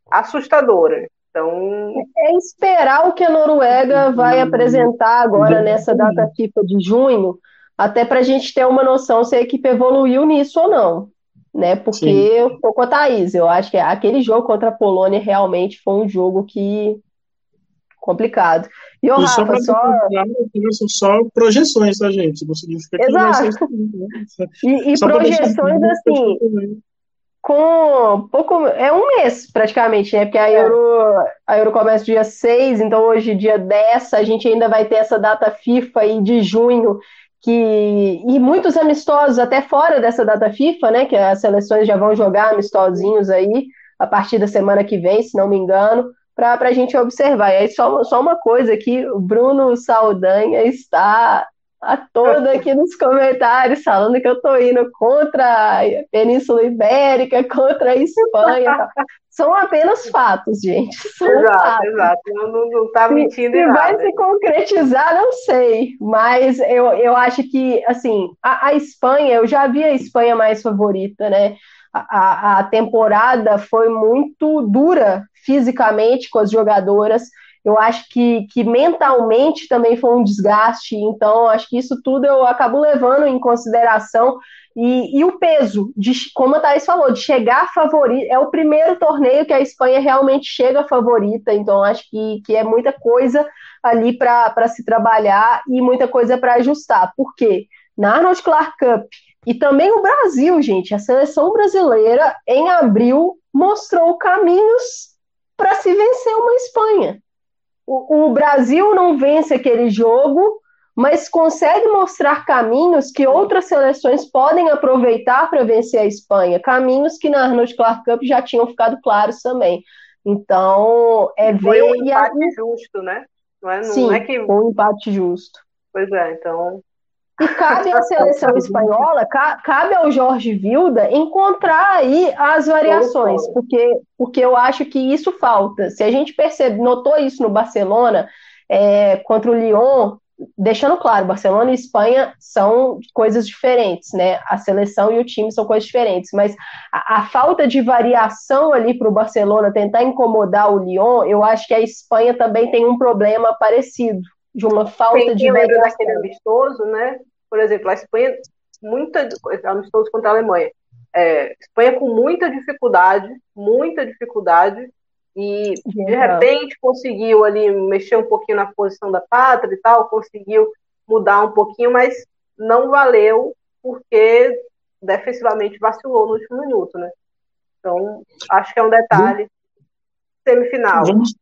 assustadora. Então... É esperar o que a Noruega vai apresentar agora nessa data FIFA de junho, até para a gente ter uma noção se a equipe evoluiu nisso ou não. Né? Porque Sim. eu tô com a Thaís, eu acho que aquele jogo contra a Polônia realmente foi um jogo que complicado. E o Rafa, só. São só projeções, tá, gente? Não significa que Exato. Vai ser... E, e projeções, assim. com pouco. É um mês praticamente, né? Porque a é. Euro, a Euro começa dia 6, então hoje, dia 10, a gente ainda vai ter essa data FIFA aí de junho, que. E muitos amistosos, até fora dessa data FIFA, né? Que as seleções já vão jogar amistosinhos aí a partir da semana que vem, se não me engano, para a gente observar. E aí, só, só uma coisa aqui, o Bruno Saldanha está a toda aqui nos comentários falando que eu estou indo contra a Península Ibérica, contra a Espanha. São apenas fatos, gente. São exato, fatos. exato. Não está mentindo se, se vai se concretizar, não sei. Mas eu, eu acho que, assim, a, a Espanha, eu já vi a Espanha mais favorita, né? A, a temporada foi muito dura fisicamente com as jogadoras eu acho que, que mentalmente também foi um desgaste, então acho que isso tudo eu acabo levando em consideração. E, e o peso, de, como a Thaís falou, de chegar favorita, é o primeiro torneio que a Espanha realmente chega favorita, então acho que, que é muita coisa ali para se trabalhar e muita coisa para ajustar. Por quê? Na Arnold Clark Cup e também o Brasil, gente, a seleção brasileira em abril mostrou caminhos para se vencer uma Espanha o, o Brasil não vence aquele jogo, mas consegue mostrar caminhos que outras seleções podem aproveitar para vencer a Espanha, caminhos que na Arnold Clark Cup já tinham ficado claros também. Então, é ver. Foi um empate justo, né? Não é, não Sim, é que... um empate justo. Pois é, então e cabe à seleção espanhola, cabe ao Jorge Vilda encontrar aí as variações, porque, porque eu acho que isso falta. Se a gente percebe, notou isso no Barcelona é, contra o Lyon, deixando claro, Barcelona e Espanha são coisas diferentes, né? A seleção e o time são coisas diferentes, mas a, a falta de variação ali para o Barcelona tentar incomodar o Lyon, eu acho que a Espanha também tem um problema parecido de uma falta de variação. daquele amistoso, né? Por exemplo, a Espanha, muita, amistoso contra a Alemanha. É, Espanha com muita dificuldade, muita dificuldade, e de repente conseguiu ali mexer um pouquinho na posição da pátria e tal, conseguiu mudar um pouquinho, mas não valeu porque defensivamente vacilou no último minuto, né? Então, acho que é um detalhe. Semifinal. Vamos,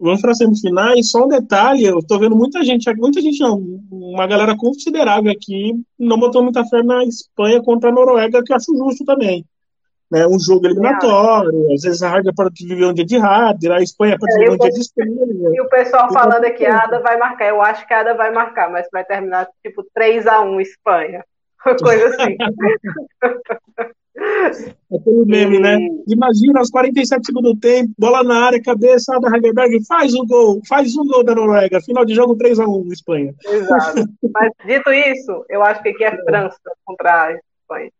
Vamos para semifinais, só um detalhe, eu estou vendo muita gente, muita gente não, uma galera considerável aqui não botou muita fé na Espanha contra a Noruega, que eu acho justo também. Né, um jogo eliminatório, às vezes a Rádio pode viver um dia de rádio, a Espanha pode viver um dia de Espanha. E o pessoal então, falando aqui, a Ada vai marcar, eu acho que a Ada vai marcar, mas vai terminar tipo 3 a 1 Espanha, coisa assim. Aquele meme, né? Imagina aos 47 segundos do tempo, bola na área, cabeça da Hagenberg, faz um gol, faz um gol da Noruega, final de jogo 3x1 Espanha. Exato. Mas dito isso, eu acho que aqui é França contra a Espanha.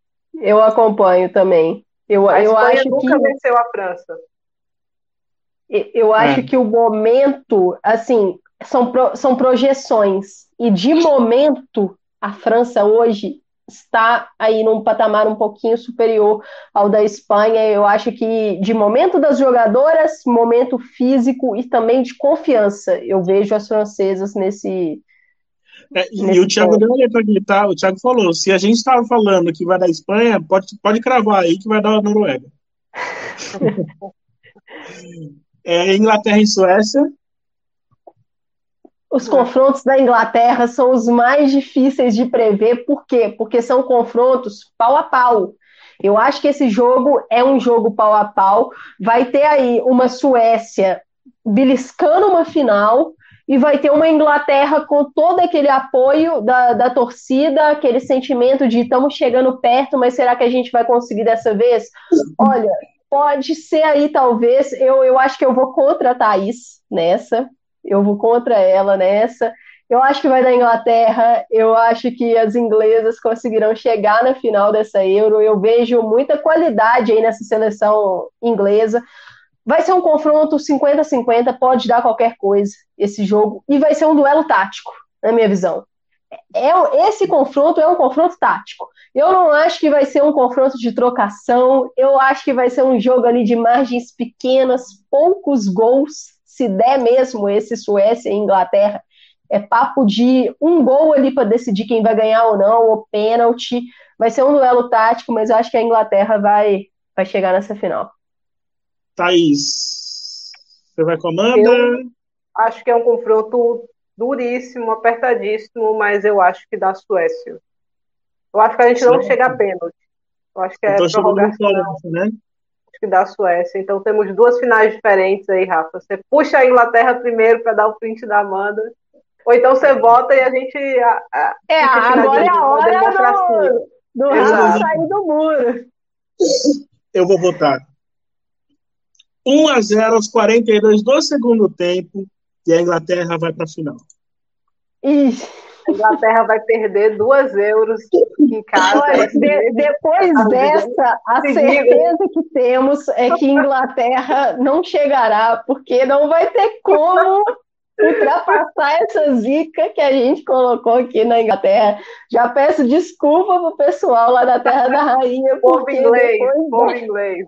Eu acompanho também. Eu, a eu Espanha acho nunca que... venceu a França. Eu acho é. que o momento, assim, são, pro, são projeções. E de momento, a França hoje está aí num patamar um pouquinho superior ao da Espanha. Eu acho que de momento das jogadoras, momento físico e também de confiança, eu vejo as francesas nesse. É, e o Thiago deu uma letra aqui, tá? O Thiago falou: se a gente estava falando que vai dar Espanha, pode, pode cravar aí que vai dar a Noruega. é, Inglaterra e Suécia. Os confrontos da Inglaterra são os mais difíceis de prever, por quê? Porque são confrontos pau a pau. Eu acho que esse jogo é um jogo pau a pau. Vai ter aí uma Suécia beliscando uma final e vai ter uma Inglaterra com todo aquele apoio da, da torcida, aquele sentimento de estamos chegando perto, mas será que a gente vai conseguir dessa vez? Olha, pode ser aí, talvez. Eu, eu acho que eu vou contra a Thaís nessa eu vou contra ela nessa. Eu acho que vai dar Inglaterra, eu acho que as inglesas conseguirão chegar na final dessa Euro. Eu vejo muita qualidade aí nessa seleção inglesa. Vai ser um confronto 50-50, pode dar qualquer coisa esse jogo, e vai ser um duelo tático, na minha visão. É, esse confronto é um confronto tático. Eu não acho que vai ser um confronto de trocação, eu acho que vai ser um jogo ali de margens pequenas, poucos gols, se der mesmo esse Suécia e Inglaterra, é papo de um gol ali para decidir quem vai ganhar ou não, ou pênalti. vai ser um duelo tático, mas eu acho que a Inglaterra vai, vai chegar nessa final. Thaís, você vai com a Amanda? Eu acho que é um confronto duríssimo, apertadíssimo, mas eu acho que dá Suécia. Eu acho que a gente não chega a pênalti. Eu acho que é prorrogação. Né? Que dá Suécia. Então temos duas finais diferentes aí, Rafa. Você puxa a Inglaterra primeiro para dar o print da Amanda. Ou então você vota e a gente. A, a, é, agora é a hora do, do Rafa sair do muro. Eu vou votar. 1 a 0 aos 42 do segundo tempo e a Inglaterra vai para a final. Ixi. A Inglaterra vai perder duas euros em casa. De, depois dessa, a certeza que temos é que Inglaterra não chegará, porque não vai ter como ultrapassar essa zica que a gente colocou aqui na Inglaterra. Já peço desculpa pro pessoal lá da Terra da Rainha. Povo inglês, povo inglês.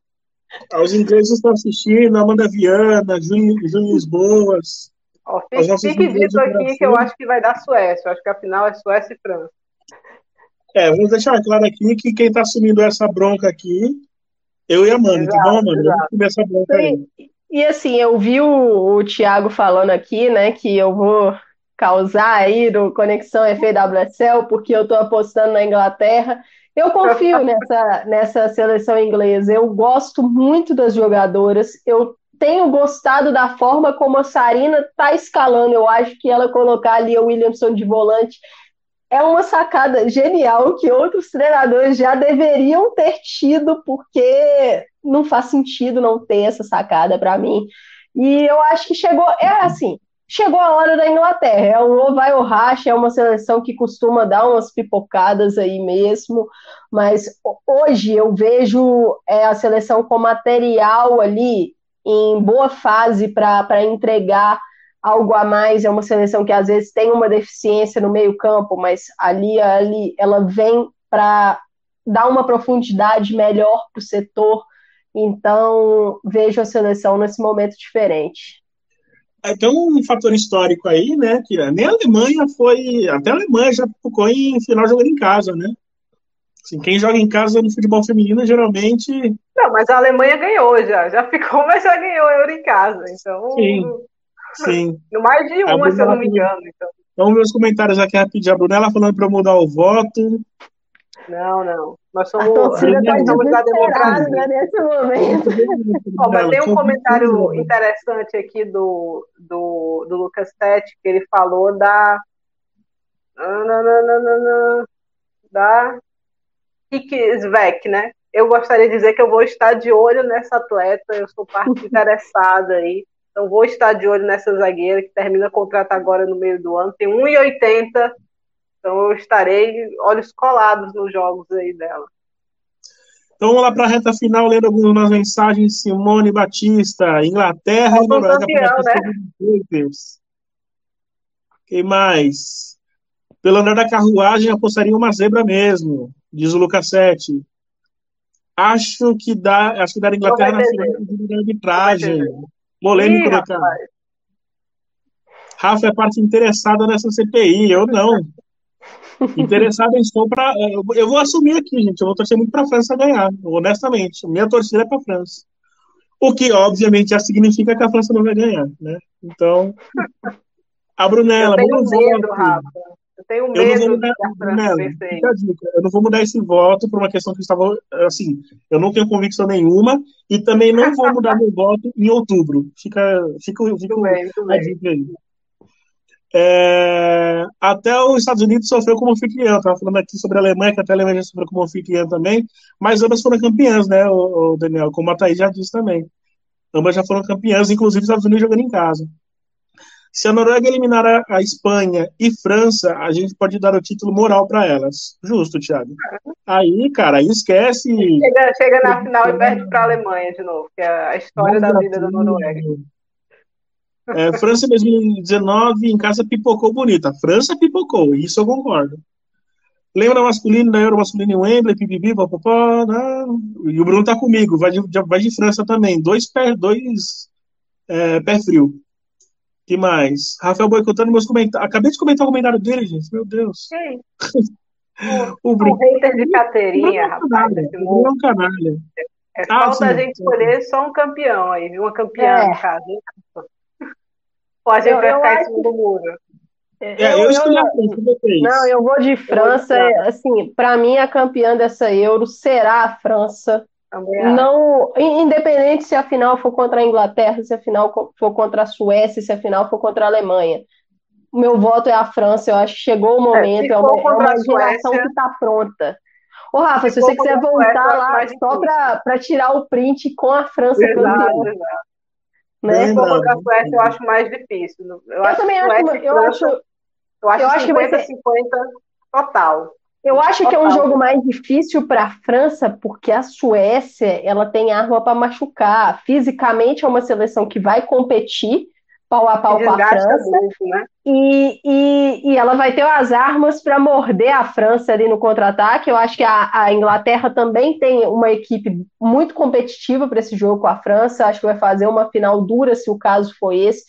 Os ingleses estão assistindo, Amanda Viana, Júnior Lisboas. Ó, fique, dito aqui que eu acho que vai dar Suécia. Eu acho que a final é Suécia e França. É, vamos deixar claro aqui que quem está assumindo essa bronca aqui, eu e a Amanda, tá bom, Amanda? Vamos assumir essa bronca aí. E, assim, eu vi o, o Thiago falando aqui, né, que eu vou causar aí do Conexão FWSL, porque eu estou apostando na Inglaterra. Eu confio nessa, nessa seleção inglesa. Eu gosto muito das jogadoras. Eu tenho gostado da forma como a Sarina está escalando. Eu acho que ela colocar ali o Williamson de volante é uma sacada genial que outros treinadores já deveriam ter tido, porque não faz sentido não ter essa sacada para mim. E eu acho que chegou, é assim, chegou a hora da Inglaterra. É o vai ou racha, é uma seleção que costuma dar umas pipocadas aí mesmo, mas hoje eu vejo é, a seleção com material ali em boa fase para entregar algo a mais. É uma seleção que às vezes tem uma deficiência no meio-campo, mas ali, ali ela vem para dar uma profundidade melhor para o setor. Então, vejo a seleção nesse momento diferente. É, tem um fator histórico aí, né? Que nem a Alemanha foi. Até a Alemanha já ficou em final jogando em casa, né? Assim, quem joga em casa no futebol feminino geralmente. Não, mas a Alemanha ganhou já. Já ficou, mas já ganhou euro em casa. Então. Sim. Sim. No mais de uma, se eu não me engano. Então. Vamos ver os comentários aqui rapidinho. A Brunella falando para eu mudar o voto. Não, não. Nós somos, nós somos da democracia. Nesse momento. mas tem um comentário interessante aqui do, do, do Lucas Tete, que ele falou da. Da Svek, né? Eu gostaria de dizer que eu vou estar de olho nessa atleta, eu sou parte interessada aí. Então vou estar de olho nessa zagueira que termina o contrato agora no meio do ano, tem 1,80 então eu estarei olhos colados nos jogos aí dela. Então vamos lá para a reta final, lendo algumas mensagens. Simone Batista, Inglaterra e Noruega para né? Quem mais? Pelo andar da carruagem, apostaria uma zebra mesmo, diz o Lucas 7. Acho que dá, acho que dá Inglaterra na final de arbitragem. Polêmico, né, cara? Rafa é parte interessada nessa CPI, eu não. Interessado em estou para. Eu vou assumir aqui, gente. Eu vou torcer muito para a França ganhar, honestamente. Minha torcida é para a França. O que, obviamente, já significa que a França não vai ganhar, né? Então. A Brunella. Eu tenho medo, Rafa. Eu tenho medo eu não vou mudar, Brunella, Eu não vou mudar esse voto por uma questão que estava. Assim, eu não tenho convicção nenhuma e também não vou mudar meu voto em outubro. Fica, fica, fica muito bem, muito bem. É, até os Estados Unidos sofreu como anfitrião. Estava falando aqui sobre a Alemanha, que até a Alemanha já sofreu como anfitrião também, mas ambas foram campeãs, né, o, o Daniel? Como a Thaís já disse também. Ambas já foram campeãs, inclusive os Estados Unidos jogando em casa. Se a Noruega eliminar a, a Espanha e França, a gente pode dar o título moral para elas. Justo, Thiago. Aí, cara, aí esquece. Chega, chega na final e perde para a Alemanha de novo, que é a história da vida da Noruega. É, França 2019 em casa pipocou bonita. França pipocou, isso eu concordo. Lembra masculino da Euro masculino em Wembley, pipipi, popopó, né? E o Bruno tá comigo, vai de, vai de França também. Dois pé, dois é, pé frio. Que mais? Rafael boicotando meus comentários. Acabei de comentar o comentário dele, gente. Meu Deus. O, o, o hater de carteirinha, rapaz. É um canalha. É, ah, falta sim, a gente escolher só um campeão aí, uma campeã é. no caso. Ou a gente eu, vai ficar em cima do muro. É, eu, eu escolhi a França, Não, eu vou de França. Assim, para mim, a campeã dessa Euro será a França. Não, independente se a final for contra a Inglaterra, se a final for contra a Suécia, se a final for contra a Alemanha. O meu voto é a França. Eu acho que chegou o é, momento. É, é uma, é uma geração que está pronta. Ô, Rafa, se, se você quiser voltar lá só para tirar o print com a França campeã. Né? Se for contra a Suécia, eu acho mais difícil. Eu, eu acho também acho, eu acho, eu acho, eu acho 50, que vai ser 50 total. Eu acho que é um jogo mais difícil para a França, porque a Suécia ela tem arma para machucar. Fisicamente é uma seleção que vai competir pau a pau com a França. Muito, né? E, e, e ela vai ter as armas para morder a França ali no contra-ataque. Eu acho que a, a, Inglaterra também tem uma equipe muito competitiva para esse jogo com a França. Acho que vai fazer uma final dura se o caso for esse.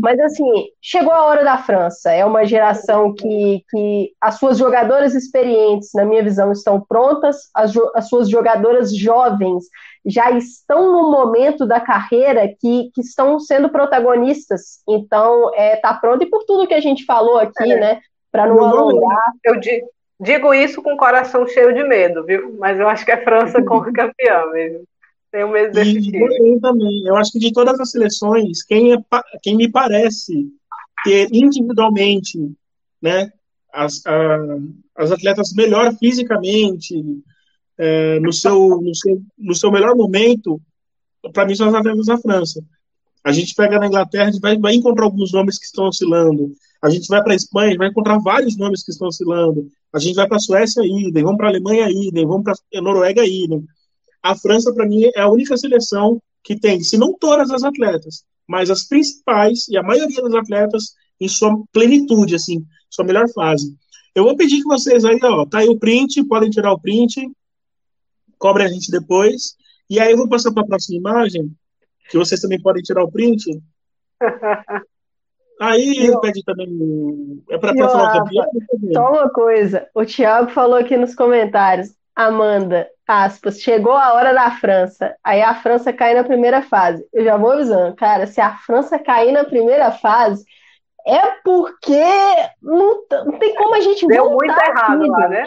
Mas assim, chegou a hora da França. É uma geração que, que as suas jogadoras experientes, na minha visão, estão prontas, as, as suas jogadoras jovens já estão no momento da carreira que, que estão sendo protagonistas. Então, é, tá pronto. E por tudo que a gente falou aqui, é. né? Para não alongar. Eu digo isso com o coração cheio de medo, viu? Mas eu acho que é França como campeã mesmo. Tenho medo desse e time. Eu também. Eu acho que de todas as seleções, quem, é, quem me parece ter individualmente, né? As, a, as atletas melhor fisicamente, é, no, seu, no, seu, no seu melhor momento, para mim são as atletas da França. A gente pega na Inglaterra, a gente vai, vai encontrar alguns nomes que estão oscilando. A gente vai para a Espanha, vai encontrar vários nomes que estão oscilando. A gente vai para a Suécia idem, vamos para a Alemanha idem, vamos para a Noruega idem. A França, para mim, é a única seleção que tem, se não todas as atletas, mas as principais e a maioria das atletas em sua plenitude, assim, sua melhor fase. Eu vou pedir que vocês aí, ó, tá aí o print, podem tirar o print, cobre a gente depois. E aí eu vou passar para a próxima imagem, que vocês também podem tirar o print. Aí eu, pede também. É para falar o campeão? Só uma coisa. O Thiago falou aqui nos comentários. Amanda, aspas, chegou a hora da França. Aí a França cai na primeira fase. Eu já vou avisando, cara, se a França cair na primeira fase, é porque não, não tem como a gente Deu muito errado lá, né?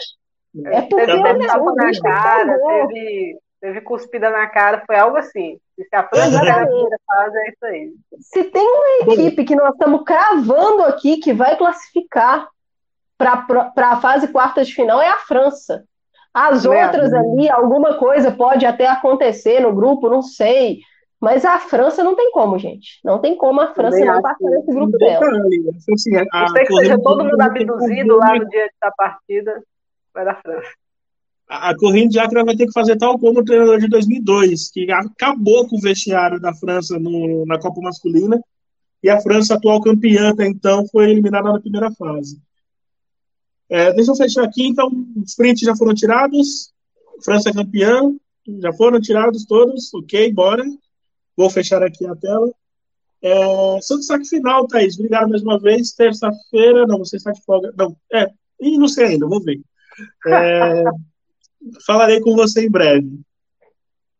É porque teve tapa na cara, teve, teve cuspida na cara, foi algo assim. E se a França faz, é isso aí. Se tem uma equipe que nós estamos cravando aqui que vai classificar para a fase quarta de final, é a França. As outras ali, alguma coisa pode até acontecer no grupo, não sei. Mas a França não tem como, gente. Não tem como a França não passar nesse grupo dela. Assim, a, que seja todo mundo abduzido lá no dia da partida vai dar França. A corrente de Acre vai ter que fazer tal como o treinador de 2002, que acabou com o vestiário da França no, na Copa Masculina, e a França, atual campeã até então, foi eliminada na primeira fase. É, deixa eu fechar aqui, então, os prints já foram tirados, França campeã, já foram tirados todos, ok, bora. Vou fechar aqui a tela. É, seu destaque final, Thaís, obrigado mais uma vez, terça-feira, não, você está de folga, não, é, e não sei ainda, vou ver. É, falarei com você em breve.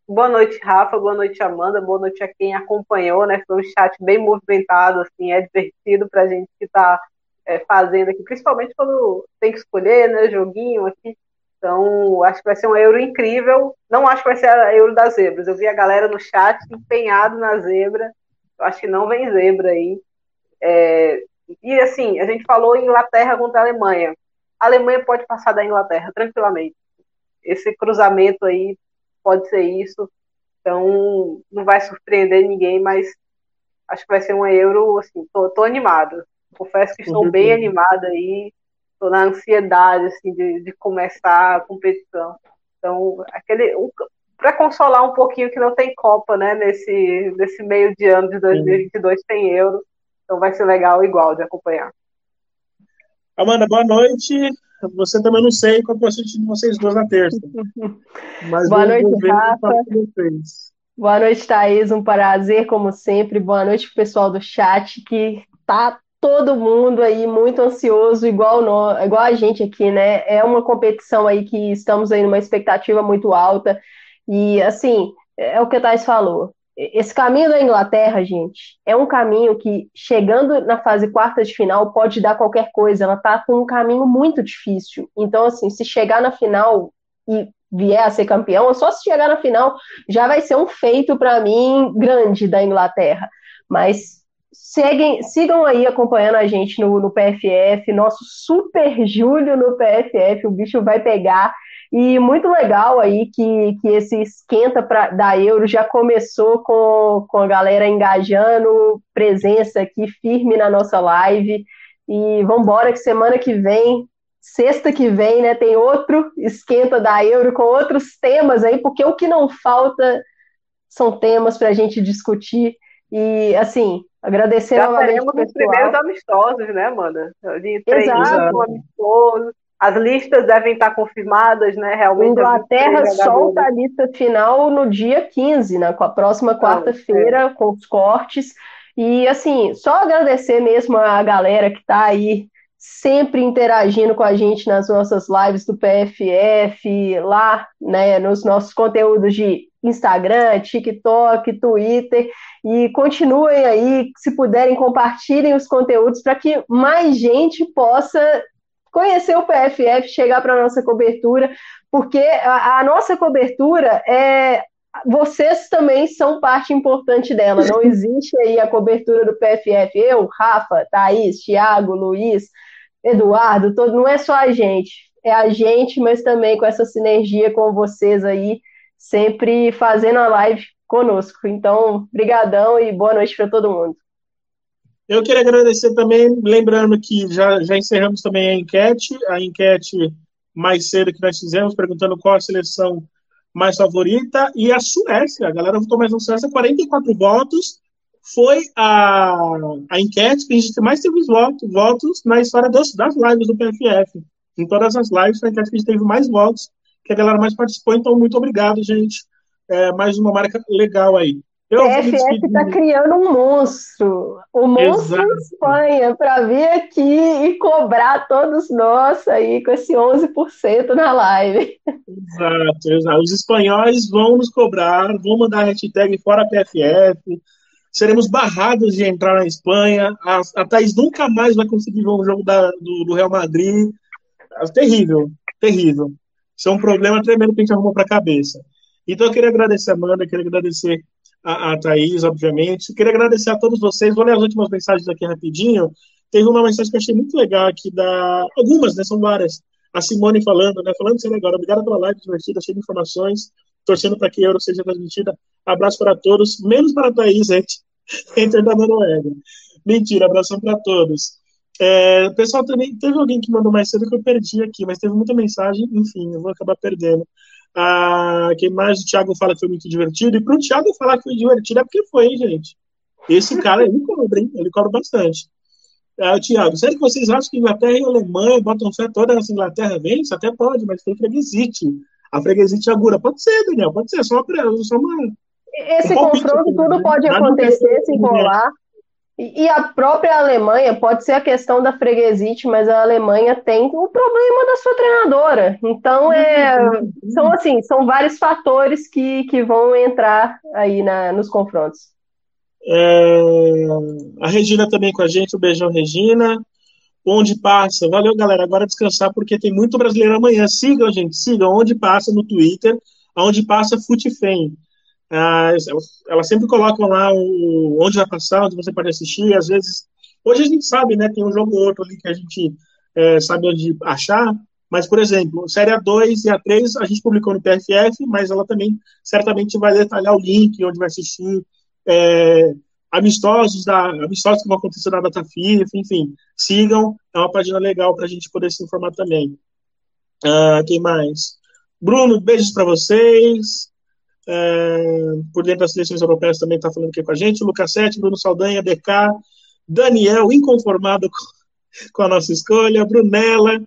Boa noite, Rafa. Boa noite, Amanda. Boa noite a quem acompanhou, né? Foi um chat bem movimentado, assim, é divertido para a gente que está é, fazendo aqui, principalmente quando tem que escolher, né? Joguinho aqui. Então, acho que vai ser um euro incrível. Não acho que vai ser a euro das zebras. Eu vi a galera no chat empenhado na zebra. Eu acho que não vem zebra aí. É, e assim, a gente falou Inglaterra contra a Alemanha a Alemanha pode passar da Inglaterra tranquilamente. Esse cruzamento aí pode ser isso. Então, não vai surpreender ninguém, mas acho que vai ser um Euro, assim, tô, tô animada. Confesso que estou bem animada aí, estou na ansiedade, assim, de, de começar a competição. Então, aquele, um, para consolar um pouquinho que não tem Copa, né, nesse, nesse meio de ano de 2022 tem Euro, então vai ser legal igual de acompanhar. Amanda, boa noite. Você também não sei qual é o de vocês duas na terça. Mas boa noite, Rafa. Boa noite, Thaís. Um prazer, como sempre. Boa noite, pessoal do chat, que tá todo mundo aí muito ansioso, igual, nós, igual a gente aqui, né? É uma competição aí que estamos aí numa expectativa muito alta. E, assim, é o que o Thais falou. Esse caminho da Inglaterra, gente, é um caminho que, chegando na fase quarta de final, pode dar qualquer coisa. Ela tá com um caminho muito difícil. Então, assim, se chegar na final e vier a ser campeão, só se chegar na final, já vai ser um feito para mim grande da Inglaterra. Mas seguem, sigam aí acompanhando a gente no, no PFF, nosso Super Júlio no PFF, o bicho vai pegar. E muito legal aí que, que esse esquenta pra, da Euro já começou com, com a galera engajando, presença aqui firme na nossa live. E vamos embora que semana que vem, sexta que vem, né, tem outro esquenta da Euro com outros temas aí, porque o que não falta são temas para a gente discutir. E assim, agradecer Já teremos os primeiros amistosos, né, Amanda? De amistosos as listas devem estar confirmadas, né? Realmente. Inglaterra solta a lista final no dia 15, né? Com a próxima quarta-feira, é. com os cortes. E assim, só agradecer mesmo a galera que está aí sempre interagindo com a gente nas nossas lives do PFF, lá, né, nos nossos conteúdos de Instagram, TikTok, Twitter, e continuem aí, se puderem, compartilhem os conteúdos para que mais gente possa conhecer o PFF, chegar para a nossa cobertura, porque a, a nossa cobertura é vocês também são parte importante dela. Não existe aí a cobertura do PFF. Eu, Rafa, Thaís, Thiago, Luiz, Eduardo, todo, não é só a gente. É a gente, mas também com essa sinergia com vocês aí, sempre fazendo a live conosco. Então, brigadão e boa noite para todo mundo. Eu queria agradecer também, lembrando que já, já encerramos também a enquete, a enquete mais cedo que nós fizemos, perguntando qual a seleção mais favorita, e a Suécia, a galera votou mais na Suécia, 44 votos, foi a, a enquete que a gente mais teve votos, votos na história dos, das lives do PFF. Em todas as lives, foi a enquete que a gente teve mais votos, que a galera mais participou, então muito obrigado, gente. É, mais uma marca legal aí. O PFF está criando um monstro, o monstro Exato. Espanha, para vir aqui e cobrar todos nós aí com esse 11% na live. Exato, exato. Os espanhóis vão nos cobrar, vão mandar a hashtag fora PFF, seremos barrados de entrar na Espanha, a, a Thaís nunca mais vai conseguir ver um jogo da, do, do Real Madrid. Terrível, terrível. Isso é um problema tremendo que a gente arrumou para a cabeça. Então eu queria agradecer a Amanda, queria agradecer a, a Thaís, obviamente. Queria agradecer a todos vocês. Vou ler as últimas mensagens aqui rapidinho. Teve uma mensagem que eu achei muito legal aqui da. Algumas, né? São várias. A Simone falando, né? Falando sério agora. Obrigada pela live divertida, cheia de informações. Torcendo para que a Euro seja transmitida. Abraço para todos, menos para a Thaís, gente. Entre da Noruega. Mentira, abração para todos. É, pessoal, também teve alguém que mandou mais cedo que eu perdi aqui, mas teve muita mensagem, enfim, eu vou acabar perdendo. Ah, quem mais? O Thiago fala que foi muito divertido. E para o Thiago falar que foi divertido é porque foi, hein, gente. Esse cara, ele cobra, hein? Ele cobra bastante. Ah, Thiago, sério que vocês acham que Inglaterra e Alemanha botam fé toda nessa Inglaterra vence? Até pode, mas tem freguesite. A freguesite agura. Pode ser, Daniel, pode ser. Só uma, só uma Esse um confronto, tudo pode acontecer se rolar. E a própria Alemanha, pode ser a questão da freguesite, mas a Alemanha tem o problema da sua treinadora. Então, é, são assim, são vários fatores que, que vão entrar aí na, nos confrontos. É, a Regina também com a gente, um beijão, Regina. Onde passa, valeu galera, agora descansar porque tem muito brasileiro amanhã. Sigam, gente, sigam onde passa no Twitter, onde passa Futefem. Ah, elas sempre colocam lá o, onde vai passar, onde você pode assistir. Às vezes, hoje a gente sabe, né? Tem um jogo ou outro ali que a gente é, sabe onde achar. Mas, por exemplo, série A2 e A3 a gente publicou no PFF, mas ela também certamente vai detalhar o link, onde vai assistir, é, amistosos, da, amistosos que vão acontecer na data FIFA, enfim, sigam, é uma página legal para a gente poder se informar também. Ah, quem mais? Bruno, beijos para vocês é, por dentro das seleções europeias também está falando aqui com a gente, Lucas Sete, Bruno Saldanha, DK, Daniel, inconformado com, com a nossa escolha, Brunella,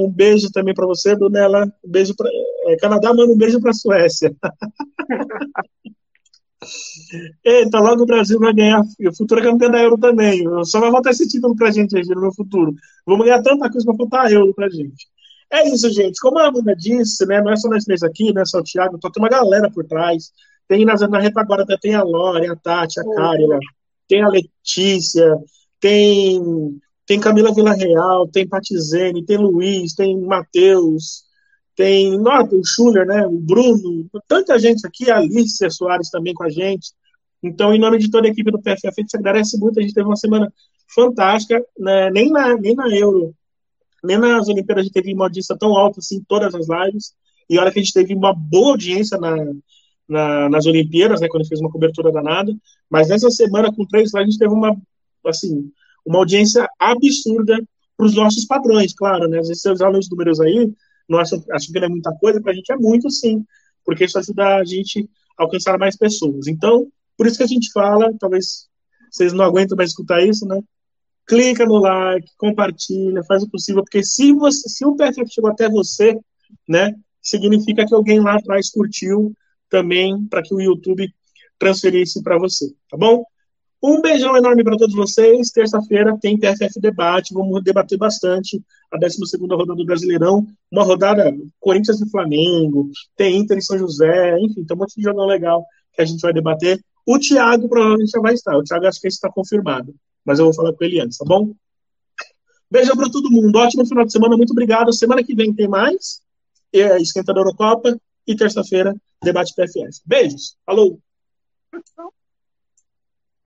um beijo também para você, Brunella, um beijo para é, Canadá, manda um beijo para a Suécia. Eita, logo o Brasil vai ganhar. O futuro é campeão da Euro também. Só vai voltar esse título pra gente, no futuro. Vamos ganhar tanta coisa pra faltar Euro pra gente. É isso, gente. Como a Amanda disse, né? Não é só nós três aqui, não é só o Thiago, então tem uma galera por trás. Tem na, na retaguarda, tem a Lore, a Tati, a Kárila, tem a Letícia, tem, tem Camila Villarreal, tem Patizene, tem Luiz, tem Matheus, tem nota, o Schuller, né? O Bruno, tanta gente aqui, a Alicia Soares também com a gente. Então, em nome de toda a equipe do PFF, a gente agradece muito. A gente teve uma semana fantástica, né? nem, na, nem na Euro, nem nas Olimpíadas a gente teve uma audiência tão alta assim, todas as lives. E olha que a gente teve uma boa audiência na, na, nas Olimpíadas, né, quando fez uma cobertura danada, mas nessa semana, com três lives, a gente teve uma, assim, uma audiência absurda para os nossos padrões, claro, né, às vezes você usar os números aí, não acho, acho que não é muita coisa, para a gente é muito, sim, porque isso ajuda a gente a alcançar mais pessoas. Então, por isso que a gente fala, talvez vocês não aguentam mais escutar isso, né, clica no like, compartilha, faz o possível, porque se, você, se o PFF chegou até você, né, significa que alguém lá atrás curtiu também para que o YouTube transferisse para você, tá bom? Um beijão enorme para todos vocês. Terça-feira tem PFF Debate. Vamos debater bastante a 12 rodada do Brasileirão. Uma rodada Corinthians e Flamengo. Tem Inter e São José. Enfim, tem um monte de jogão legal que a gente vai debater. O Thiago provavelmente já vai estar. O Thiago acho que esse está confirmado. Mas eu vou falar com ele antes, tá bom? Beijão para todo mundo. Ótimo final de semana. Muito obrigado. Semana que vem tem mais. É, Esquenta da Eurocopa. E terça-feira, debate PFF. Beijos. Falou.